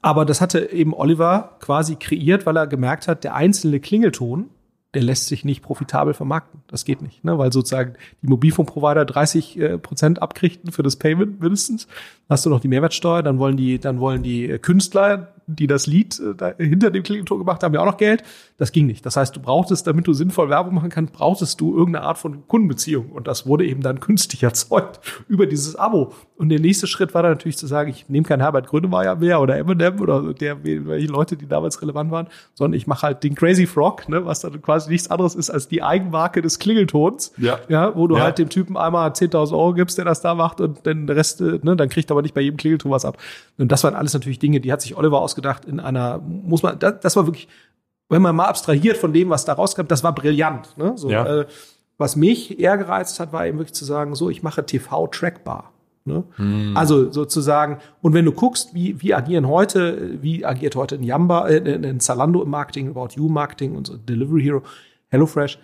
Aber das hatte eben Oliver quasi kreiert, weil er gemerkt hat, der einzelne Klingelton der lässt sich nicht profitabel vermarkten. Das geht nicht, ne? weil sozusagen die Mobilfunkprovider 30 äh, Prozent abkriegten für das Payment mindestens. Hast du noch die Mehrwertsteuer, dann wollen die, dann wollen die Künstler die das Lied äh, hinter dem Klingelton gemacht haben, ja auch noch Geld. Das ging nicht. Das heißt, du brauchtest, damit du sinnvoll Werbung machen kannst, brauchtest du irgendeine Art von Kundenbeziehung. Und das wurde eben dann künstlich erzeugt über dieses Abo. Und der nächste Schritt war dann natürlich zu sagen, ich nehme kein Herbert Grönemeyer mehr oder Eminem oder der, welche Leute, die damals relevant waren, sondern ich mache halt den Crazy Frog, ne, was dann quasi nichts anderes ist als die Eigenmarke des Klingeltons. Ja. Ja, wo du Ja. halt dem Typen einmal 10.000 Euro gibst, der das da macht und dann der Rest, äh, ne, dann kriegt er aber nicht bei jedem Klingelton was ab. Und das waren alles natürlich Dinge, die hat sich Oliver ausgedacht in einer, muss man, das, das war wirklich, wenn man mal abstrahiert von dem, was da rauskam, das war brillant. Ne? So, Ja. äh, was mich eher gereizt hat, war eben wirklich zu sagen, so, ich mache TV trackbar. Ne? Also sozusagen, und wenn du guckst, wie, wie agieren heute, wie agiert heute ein Yamba, äh, ein Zalando im Marketing, About You Marketing und so Delivery Hero, HelloFresh,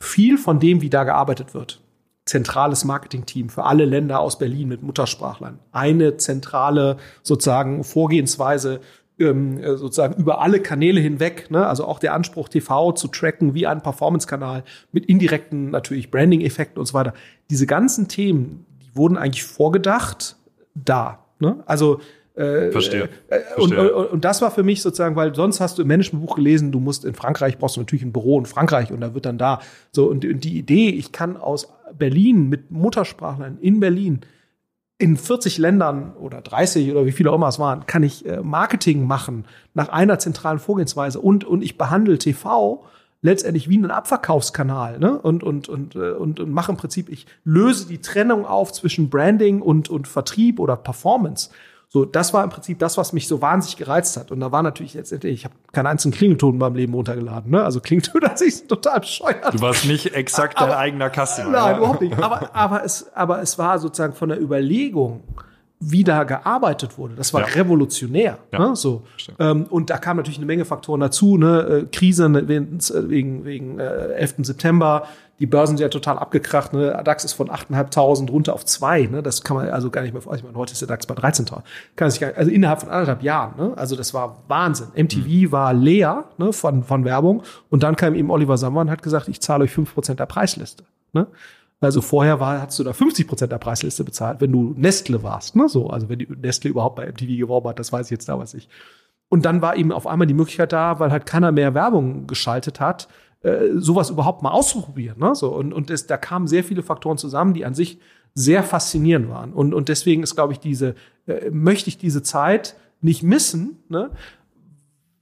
viel von dem, wie da gearbeitet wird. Zentrales Marketingteam für alle Länder aus Berlin mit Muttersprachlern. Eine zentrale sozusagen Vorgehensweise ähm, äh, sozusagen über alle Kanäle hinweg, ne? also auch der Anspruch, TV zu tracken wie ein Performance-Kanal mit indirekten natürlich Branding-Effekten und so weiter. Diese ganzen Themen, die wurden eigentlich vorgedacht da. Ne? Also äh, Verstehe. äh, und, Verstehe. und, und das war für mich sozusagen, weil sonst hast du im Managementbuch gelesen, du musst in Frankreich, brauchst du natürlich ein Büro in Frankreich und da wird dann da. So, und, und die Idee, ich kann aus Berlin mit Muttersprachlern in Berlin in 40 Ländern oder 30 oder wie viele auch immer es waren, kann ich äh, Marketing machen nach einer zentralen Vorgehensweise und, und ich behandle TV letztendlich wie einen Abverkaufskanal ne? und, und, und, äh, und, und mache im Prinzip, ich löse die Trennung auf zwischen Branding und, und Vertrieb oder Performance. So, das war im Prinzip das, was mich so wahnsinnig gereizt hat. Und da war natürlich letztendlich, ich habe keinen einzigen Klingelton in meinem Leben runtergeladen. Ne? Also Klingelton hat sich total bescheuert. Du warst nicht exakt dein eigener Customer. Nein, ja. überhaupt nicht. Aber, aber, es, aber es war sozusagen von der Überlegung, wie da gearbeitet wurde. Das war Ja. revolutionär. Ja, Ne? So. Ähm, und da kamen natürlich eine Menge Faktoren dazu. Ne? Äh, Krise ne, wegen, wegen, wegen äh, 11. September. Die Börsen sind ja total abgekracht. Ne? DAX ist von 8.500 runter auf 2. Ne? Das kann man also gar nicht mehr vor. Ich meine, heute ist der DAX bei 13.000. Kann sich gar nicht, also innerhalb von anderthalb Jahren. Ne? Also das war Wahnsinn. MTV Mhm. war leer ne? von, von Werbung. Und dann kam eben Oliver Sammer und hat gesagt, ich zahle euch 5% der Preisliste. Ne? Also vorher war, hast du da 50 Prozent der Preisliste bezahlt, wenn du Nestle warst, ne? So, also wenn die Nestle überhaupt bei MTV geworben hat, das weiß ich jetzt damals nicht. Und dann war eben auf einmal die Möglichkeit da, weil halt keiner mehr Werbung geschaltet hat, äh, sowas überhaupt mal auszuprobieren. Ne? So, und und es, da kamen sehr viele Faktoren zusammen, die an sich sehr faszinierend waren. Und, und deswegen ist, glaube ich, diese, äh, möchte ich diese Zeit nicht missen, ne?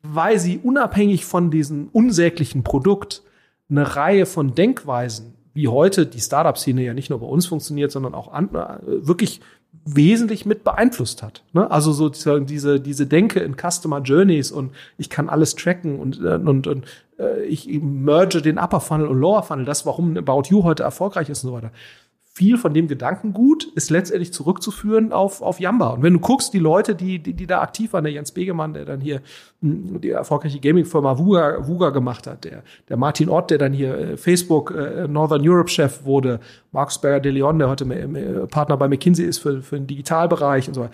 weil sie unabhängig von diesem unsäglichen Produkt eine Reihe von Denkweisen, wie heute die Startup-Szene ja nicht nur bei uns funktioniert, sondern auch an, äh, wirklich wesentlich mit beeinflusst hat. Ne? Also sozusagen diese, diese Denke in Customer Journeys und ich kann alles tracken und, äh, und, und äh, ich merge den Upper Funnel und Lower Funnel, das, warum About You heute erfolgreich ist und so weiter. Viel von dem Gedankengut ist letztendlich zurückzuführen auf, auf Yamba. Und wenn du guckst, die Leute, die, die, die da aktiv waren, der Jens Begemann, der dann hier mh, die erfolgreiche Gaming-Firma Vuga, Vuga gemacht hat, der, der Martin Ott, der dann hier äh, Facebook äh, Northern Europe-Chef wurde, Markus Berger de Leon, der heute äh, Partner bei McKinsey ist für, für den Digitalbereich und so weiter.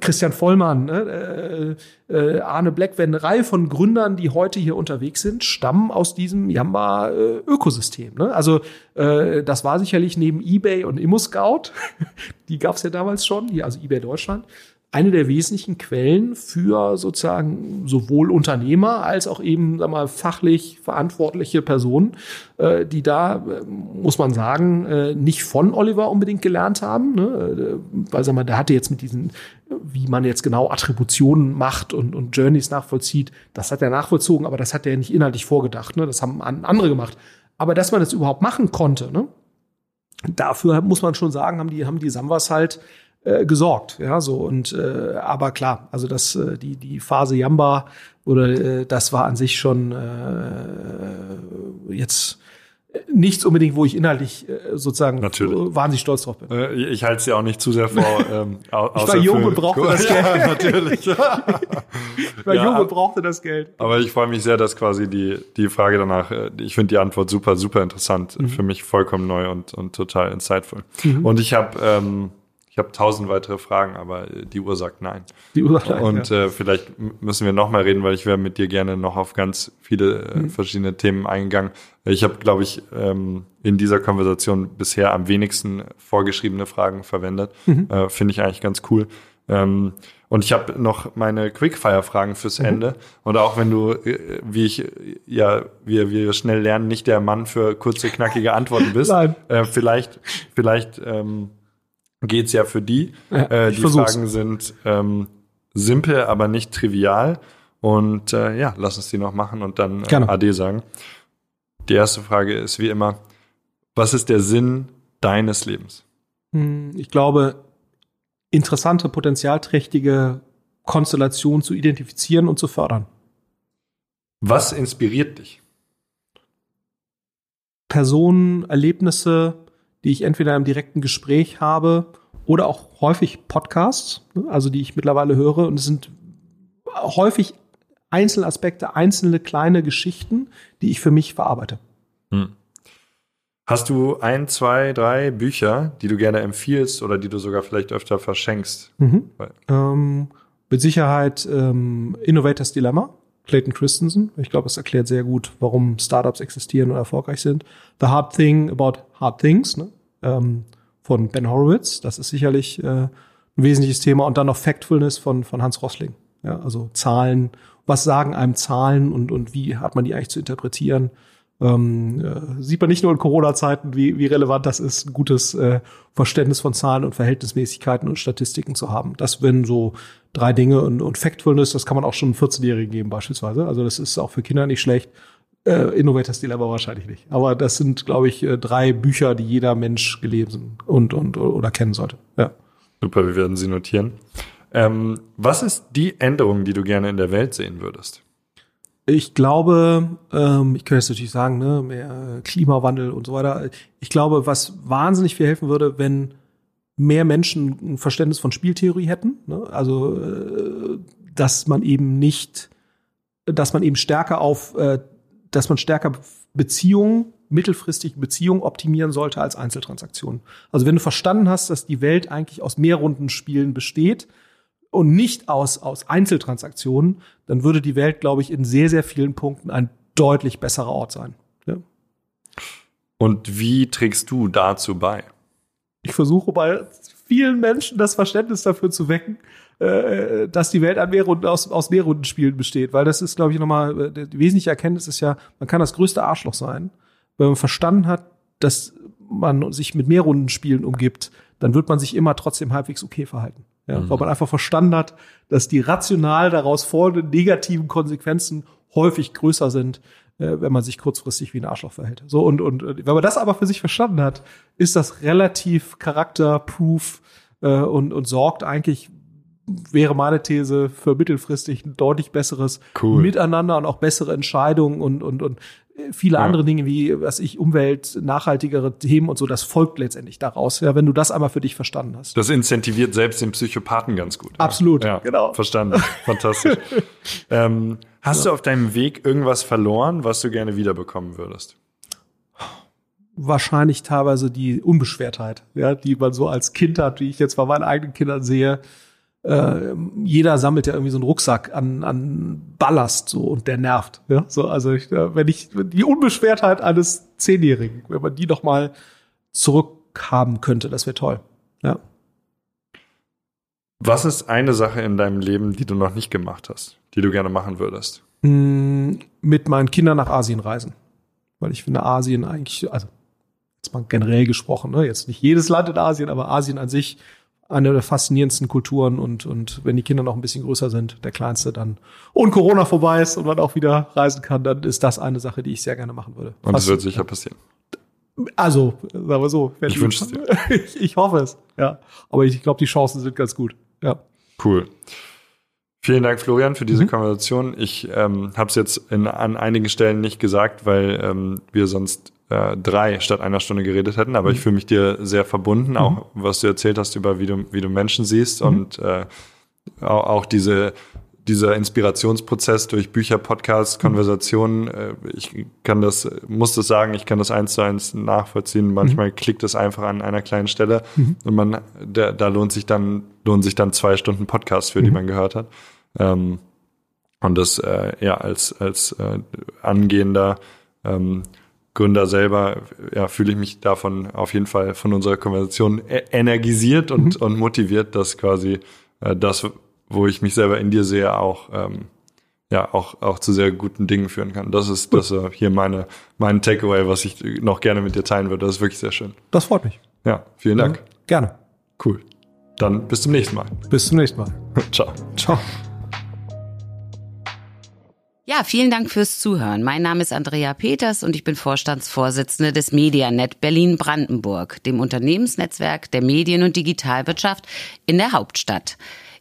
Christian Vollmann, ne, äh, äh, Arne Blackwen, eine Reihe von Gründern, die heute hier unterwegs sind, stammen aus diesem Yamba-Ökosystem. Ne? Also äh, das war sicherlich neben eBay und ImmoScout, die gab es ja damals schon, hier also eBay Deutschland, eine der wesentlichen Quellen für sozusagen sowohl Unternehmer als auch eben sag mal, fachlich verantwortliche Personen, äh, die da, äh, muss man sagen, äh, nicht von Oliver unbedingt gelernt haben. Ne? Äh, Weil sag mal, der hatte jetzt mit diesen, wie man jetzt genau Attributionen macht und, und Journeys nachvollzieht, das hat er nachvollzogen, aber das hat er nicht inhaltlich vorgedacht. Ne? Das haben an- andere gemacht. Aber dass man das überhaupt machen konnte, ne? dafür muss man schon sagen, haben die, haben die Samwas halt äh, gesorgt, ja, so und äh, aber klar, also das äh, die die Phase Yamba oder äh, das war an sich schon äh, jetzt nichts unbedingt, wo ich inhaltlich äh, sozusagen Natürlich. wahnsinnig stolz drauf bin. Äh, Ich halte es ja auch nicht zu sehr vor. Ähm, au- Ich war jung für- und brauchte das ja, Geld. natürlich. Ich war Ja, jung und brauchte das Geld. Aber ich freue mich sehr, dass quasi die, die Frage danach, äh, ich finde die Antwort super, super interessant, Mhm. für mich vollkommen neu und, und total insightful. Und ich habe ähm, ich habe tausend weitere Fragen, aber äh, die Uhr sagt nein. Die Ursache, Und ja. äh, vielleicht müssen wir noch mal reden, weil ich wäre mit dir gerne noch auf ganz viele Mhm. äh, verschiedene Themen eingegangen. Ich habe, glaube ich, ähm, in dieser Konversation bisher am wenigsten vorgeschriebene Fragen verwendet. Mhm. Äh, Finde ich eigentlich ganz cool. Ähm, und ich habe noch meine Quickfire-Fragen fürs mhm. Ende. Und auch wenn du, äh, wie ich, ja, wir, wir schnell lernen, nicht der Mann für kurze, knackige Antworten bist. Nein. Äh, vielleicht, vielleicht ähm, geht's ja für die. Ja, äh, die versuch's. Fragen sind ähm, simpel, aber nicht trivial. Und äh, ja, lass uns die noch machen und dann äh, AD sagen. Die erste Frage ist wie immer, was ist der Sinn deines Lebens? Hm, ich glaube, interessante, potenzialträchtige Konstellationen zu identifizieren und zu fördern. Was inspiriert dich? Personen, Erlebnisse, die ich entweder im direkten Gespräch habe oder auch häufig Podcasts, also die ich mittlerweile höre. Und es sind häufig Einzelaspekte, einzelne kleine Geschichten, die ich für mich verarbeite. Hm. Hast du ein, zwei, drei Bücher, die du gerne empfiehlst oder die du sogar vielleicht öfter verschenkst? Mhm. Ähm, mit Sicherheit ähm, Innovators Dilemma, Clayton Christensen. Ich glaube, es erklärt sehr gut, warum Startups existieren und erfolgreich sind. The Hard Thing About Hard Things ne? ähm, von Ben Horowitz. Das ist sicherlich äh, ein wesentliches Thema. Und dann noch Factfulness von, von Hans Rossling. Ja, also Zahlen. Was sagen einem Zahlen und, und wie hat man die eigentlich zu interpretieren? ähm, äh, sieht man nicht nur in Corona-Zeiten, wie, wie relevant das ist, ein gutes äh, Verständnis von Zahlen und Verhältnismäßigkeiten und Statistiken zu haben. Das wenn so drei Dinge und, und Factfulness, das kann man auch schon 14-Jährigen geben beispielsweise. Also das ist auch für Kinder nicht schlecht. Äh, Innovators Dilemma wahrscheinlich nicht. Aber das sind, glaube ich, äh, drei Bücher, die jeder Mensch gelesen und, und oder kennen sollte. Ja. Super, wir werden sie notieren. Ähm, was ist die Änderung, die du gerne in der Welt sehen würdest? Ich glaube, ähm, ich könnte jetzt natürlich sagen, ne, mehr Klimawandel und so weiter. Ich glaube, was wahnsinnig viel helfen würde, wenn mehr Menschen ein Verständnis von Spieltheorie hätten. Ne? Also, äh, dass man eben nicht, dass man eben stärker auf, äh, dass man stärker Beziehungen, mittelfristig Beziehungen optimieren sollte als Einzeltransaktionen. Also wenn du verstanden hast, dass die Welt eigentlich aus Mehrrundenspielen besteht, und nicht aus, aus Einzeltransaktionen, dann würde die Welt, glaube ich, in sehr, sehr vielen Punkten ein deutlich besserer Ort sein. Ja. Und wie trägst du dazu bei? Ich versuche bei vielen Menschen das Verständnis dafür zu wecken, äh, dass die Welt an Mehrrunden, aus, aus Mehrrundenspielen besteht. Weil das ist, glaube ich, nochmal, äh, die wesentliche Erkenntnis ist ja, man kann das größte Arschloch sein. Wenn man verstanden hat, dass man sich mit Mehrrundenspielen umgibt, dann wird man sich immer trotzdem halbwegs okay verhalten. Ja, mhm. Weil man einfach verstanden hat, dass die rational daraus folgenden negativen Konsequenzen häufig größer sind, äh, wenn man sich kurzfristig wie ein Arschloch verhält. So und und äh, wenn man das aber für sich verstanden hat, ist das relativ charakterproof äh, und und sorgt eigentlich wäre meine These für mittelfristig ein deutlich besseres cool. Miteinander und auch bessere Entscheidungen und und und viele ja. andere Dinge wie, was ich, Umwelt, nachhaltigere Themen und so, das folgt letztendlich daraus, ja, wenn du das einmal für dich verstanden hast. Das incentiviert selbst den Psychopathen ganz gut. Absolut, ja, genau. Verstanden. Fantastisch. ähm, hast ja. du auf deinem Weg irgendwas verloren, was du gerne wiederbekommen würdest? Wahrscheinlich teilweise die Unbeschwertheit, ja, die man so als Kind hat, wie ich jetzt bei meinen eigenen Kindern sehe äh, jeder sammelt ja irgendwie so einen Rucksack an, an Ballast so und der nervt. Ja? So, also ich, äh, wenn ich die Unbeschwertheit eines Zehnjährigen, wenn man die noch mal zurückhaben könnte, das wäre toll. Ja. Was ist eine Sache in deinem Leben, die du noch nicht gemacht hast, die du gerne machen würdest? Mm, mit meinen Kindern nach Asien reisen. Weil ich finde Asien eigentlich, also jetzt mal generell gesprochen, ne? jetzt nicht jedes Land in Asien, aber Asien an sich eine der faszinierendsten Kulturen und, und wenn die Kinder noch ein bisschen größer sind, der Kleinste dann und Corona vorbei ist und man auch wieder reisen kann, dann ist das eine Sache, die ich sehr gerne machen würde. Und das wird sicher passieren. Also, sagen wir so. Ich wünsche es dir. ich, ich hoffe es, ja. Aber ich glaube, die Chancen sind ganz gut. Ja. Cool. Vielen Dank, Florian, für diese mhm. Konversation. Ich ähm, habe es jetzt in, an einigen Stellen nicht gesagt, weil ähm, wir sonst äh, drei statt einer Stunde geredet hätten. Aber mhm. ich fühle mich dir sehr verbunden, auch mhm. was du erzählt hast über wie du, wie du Menschen siehst mhm. und äh, auch, auch diese dieser Inspirationsprozess durch Bücher, Podcasts, mhm. Konversationen, äh, ich kann das, muss das sagen, ich kann das eins zu eins nachvollziehen. Manchmal mhm. klickt es einfach an einer kleinen Stelle mhm. und man, da, da lohnt sich dann, lohnt sich dann zwei Stunden Podcast, für die mhm. man gehört hat. Ähm, und das, äh, ja, als, als äh, angehender ähm, Gründer selber, ja, fühle ich mich davon auf jeden Fall von unserer Konversation e-, energisiert und, mhm. und motiviert, das quasi äh, das, wo ich mich selber in dir sehe, auch ähm, ja auch auch zu sehr guten Dingen führen kann. Das ist das äh, hier meine mein Takeaway, was ich noch gerne mit dir teilen würde. Das ist wirklich sehr schön. Das freut mich. Ja, vielen Dank. Ja, gerne. Cool. Dann bis zum nächsten Mal. Bis zum nächsten Mal. Ciao. Ciao. Ja, vielen Dank fürs Zuhören. Mein Name ist Andrea Peters und ich bin Vorstandsvorsitzende des Medianet Berlin-Brandenburg, dem Unternehmensnetzwerk der Medien- und Digitalwirtschaft in der Hauptstadt.